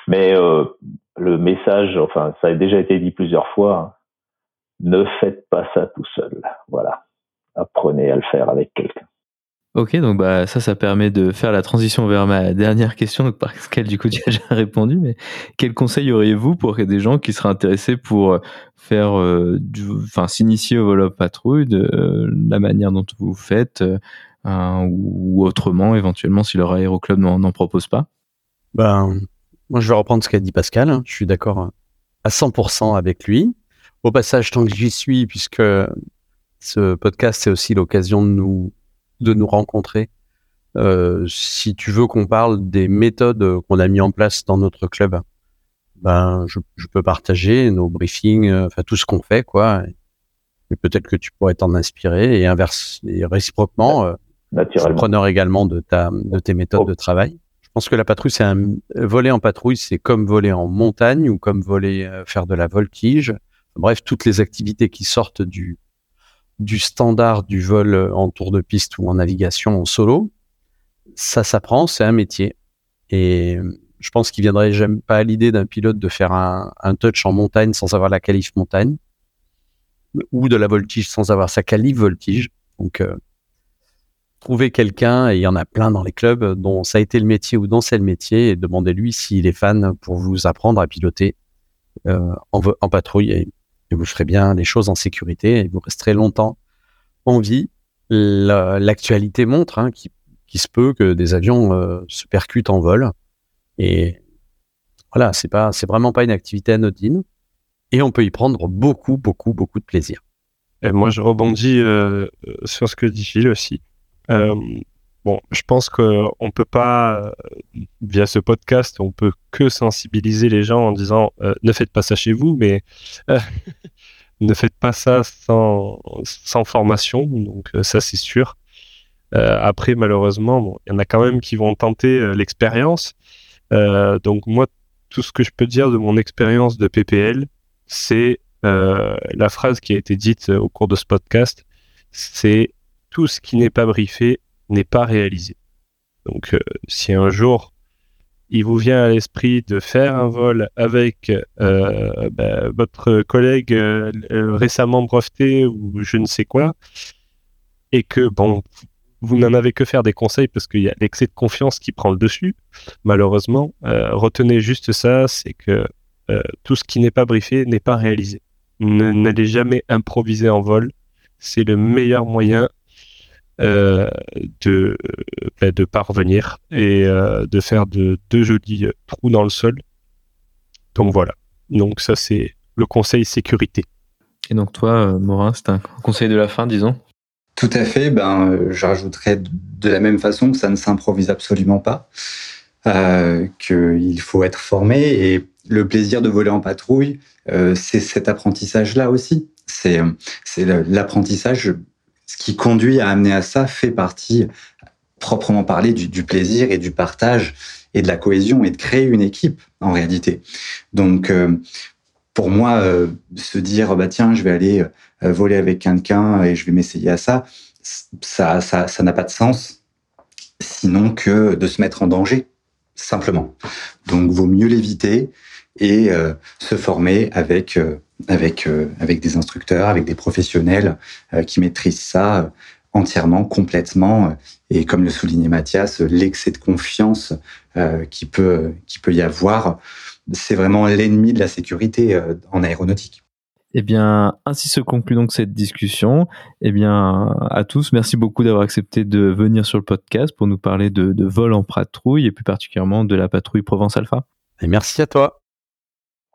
mais euh, le message, enfin, ça a déjà été dit plusieurs fois, hein. ne faites pas ça tout seul. Voilà. Apprenez à le faire avec quelqu'un. Ok, donc bah ça, ça permet de faire la transition vers ma dernière question, donc par laquelle du coup tu as déjà répondu, mais quel conseil auriez-vous pour des gens qui seraient intéressés pour euh, faire, euh, enfin s'initier au vol patrouille, de la manière dont vous faites, ou autrement, éventuellement, si leur aéroclub n'en propose pas? Ben, moi, je vais reprendre ce qu'a dit Pascal. Je suis d'accord à 100% avec lui. Au passage, tant que j'y suis, puisque ce podcast, c'est aussi l'occasion de nous, de nous rencontrer. Euh, si tu veux qu'on parle des méthodes qu'on a mis en place dans notre club, ben, je, je peux partager nos briefings, euh, enfin tout ce qu'on fait, quoi. Et peut-être que tu pourrais t'en inspirer et inverse et réciproquement, euh, preneur également de ta de tes méthodes oh. de travail. Je pense que la patrouille, c'est un voler en patrouille, c'est comme voler en montagne ou comme voler euh, faire de la voltige. Bref, toutes les activités qui sortent du du standard du vol en tour de piste ou en navigation en solo, ça s'apprend, c'est un métier. Et je pense qu'il viendrait jamais pas à l'idée d'un pilote de faire un, touch en montagne sans avoir la qualif montagne ou de la voltige sans avoir sa qualif voltige. Donc, euh, trouver quelqu'un, et il y en a plein dans les clubs, dont ça a été le métier ou dont c'est le métier, et demandez-lui s'il est fan pour vous apprendre à piloter euh, en, patrouille. Vous ferez bien les choses en sécurité et vous resterez longtemps en vie. L'actualité montre hein, qu'il se peut que des avions euh, se percutent en vol. Et voilà, c'est pas, c'est vraiment pas une activité anodine. Et on peut y prendre beaucoup, beaucoup, beaucoup de plaisir. Et moi, je rebondis euh, sur ce que dit Gilles aussi. Euh, bon, je pense qu'on peut pas, via ce podcast, on peut que sensibiliser les gens en disant ne faites pas ça chez vous, mais ne faites pas ça sans, formation. Donc ça, c'est sûr. après, malheureusement, il y en a quand même qui vont tenter l'expérience. Euh, donc moi, tout ce que je peux dire de mon expérience de PPL, c'est euh, la phrase qui a été dite au cours de ce podcast, c'est tout ce qui n'est pas briefé n'est pas réalisé. Donc euh, si un jour il vous vient à l'esprit de faire un vol avec bah, votre collègue récemment breveté ou je ne sais quoi, et que bon, vous n'en avez que faire des conseils parce qu'il y a l'excès de confiance qui prend le dessus. Malheureusement, euh, retenez juste ça, c'est que euh, tout ce qui n'est pas briefé n'est pas réalisé. N'allez jamais improviser en vol. C'est le meilleur moyen euh, de, ben, de parvenir et de faire de, de jolis trous dans le sol. Donc voilà. Donc ça, c'est le conseil sécurité. Et donc toi, Morin, c'est un conseil de la fin, disons? Tout à fait. Ben, euh, je rajouterais de la même façon que ça ne s'improvise absolument pas, euh, qu'il faut être formé et le plaisir de voler en patrouille, euh, c'est cet apprentissage-là aussi. C'est c'est l'apprentissage, ce qui conduit à amener à ça fait partie proprement parler du, du, plaisir et du partage et de la cohésion et de créer une équipe en réalité. Donc euh, pour moi, euh, se dire bah tiens, je vais aller euh, voler avec quelqu'un et je vais m'essayer à ça, ça, ça, ça n'a pas de sens, sinon que de se mettre en danger, simplement. Donc, vaut mieux l'éviter et euh, se former avec avec avec des instructeurs, avec des professionnels qui maîtrisent ça entièrement, complètement. Et comme le soulignait Mathias, l'excès de confiance qui peut qui peut y avoir c'est vraiment l'ennemi de la sécurité euh, en aéronautique. Eh bien, ainsi se conclut donc cette discussion. Eh bien, à tous, merci beaucoup d'avoir accepté de venir sur le podcast pour nous parler de, vol en patrouille et plus particulièrement de la patrouille Provence Alpha. Et merci à toi.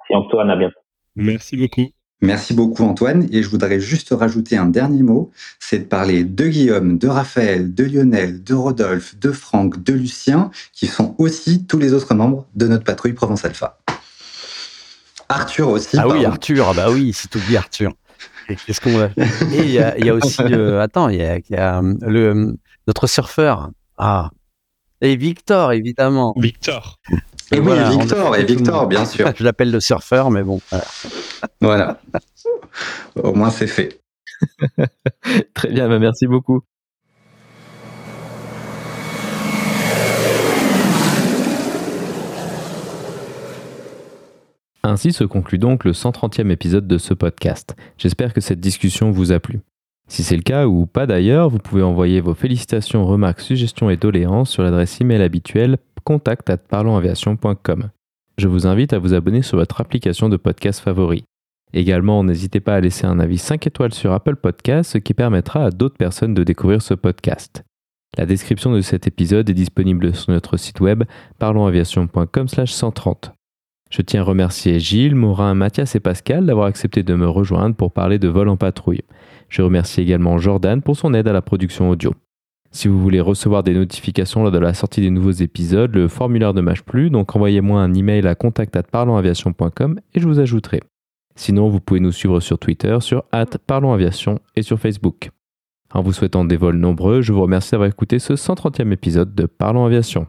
Merci Antoine, à bientôt. Merci beaucoup. Merci beaucoup Antoine. Et je voudrais juste rajouter un dernier mot, c'est de parler de Guillaume, de Raphaël, de Lionel, de Rodolphe, de Franck, de Lucien, qui sont aussi tous les autres membres de notre patrouille Provence Alpha. Arthur aussi. Ah oui, Arthur, ah bah oui, c'est tout dit Arthur. Qu'est-ce qu'on Et il y, a aussi, euh, attends, il y a, le, notre surfeur. Ah. Et Victor, évidemment. Victor. Et, oui, Victor, et Victor, bien sûr. Je l'appelle le surfeur, mais bon. Voilà. Au moins, c'est fait. Très bien, bah, merci beaucoup. Ainsi se conclut donc le 130e épisode de ce podcast. J'espère que cette discussion vous a plu. Si c'est le cas ou pas d'ailleurs, vous pouvez envoyer vos félicitations, remarques, suggestions et doléances sur l'adresse email habituelle contact@parlonsaviation.com. Je vous invite à vous abonner sur votre application de podcast favori. Également, n'hésitez pas à laisser un avis 5 étoiles sur Apple Podcast, ce qui permettra à d'autres personnes de découvrir ce podcast. La description de cet épisode est disponible sur notre site web parlonsaviation.com/130. Je tiens à remercier Gilles, Morin, Mathias et Pascal d'avoir accepté de me rejoindre pour parler de vol en patrouille. Je remercie également Jordan pour son aide à la production audio. Si vous voulez recevoir des notifications lors de la sortie des nouveaux épisodes, le formulaire ne mâche plus, donc envoyez-moi un email à contact@parlonsaviation.com et je vous ajouterai. Sinon, vous pouvez nous suivre sur Twitter, sur @parlonsaviation et sur Facebook. En vous souhaitant des vols nombreux, je vous remercie d'avoir écouté ce 130e épisode de Parlons Aviation.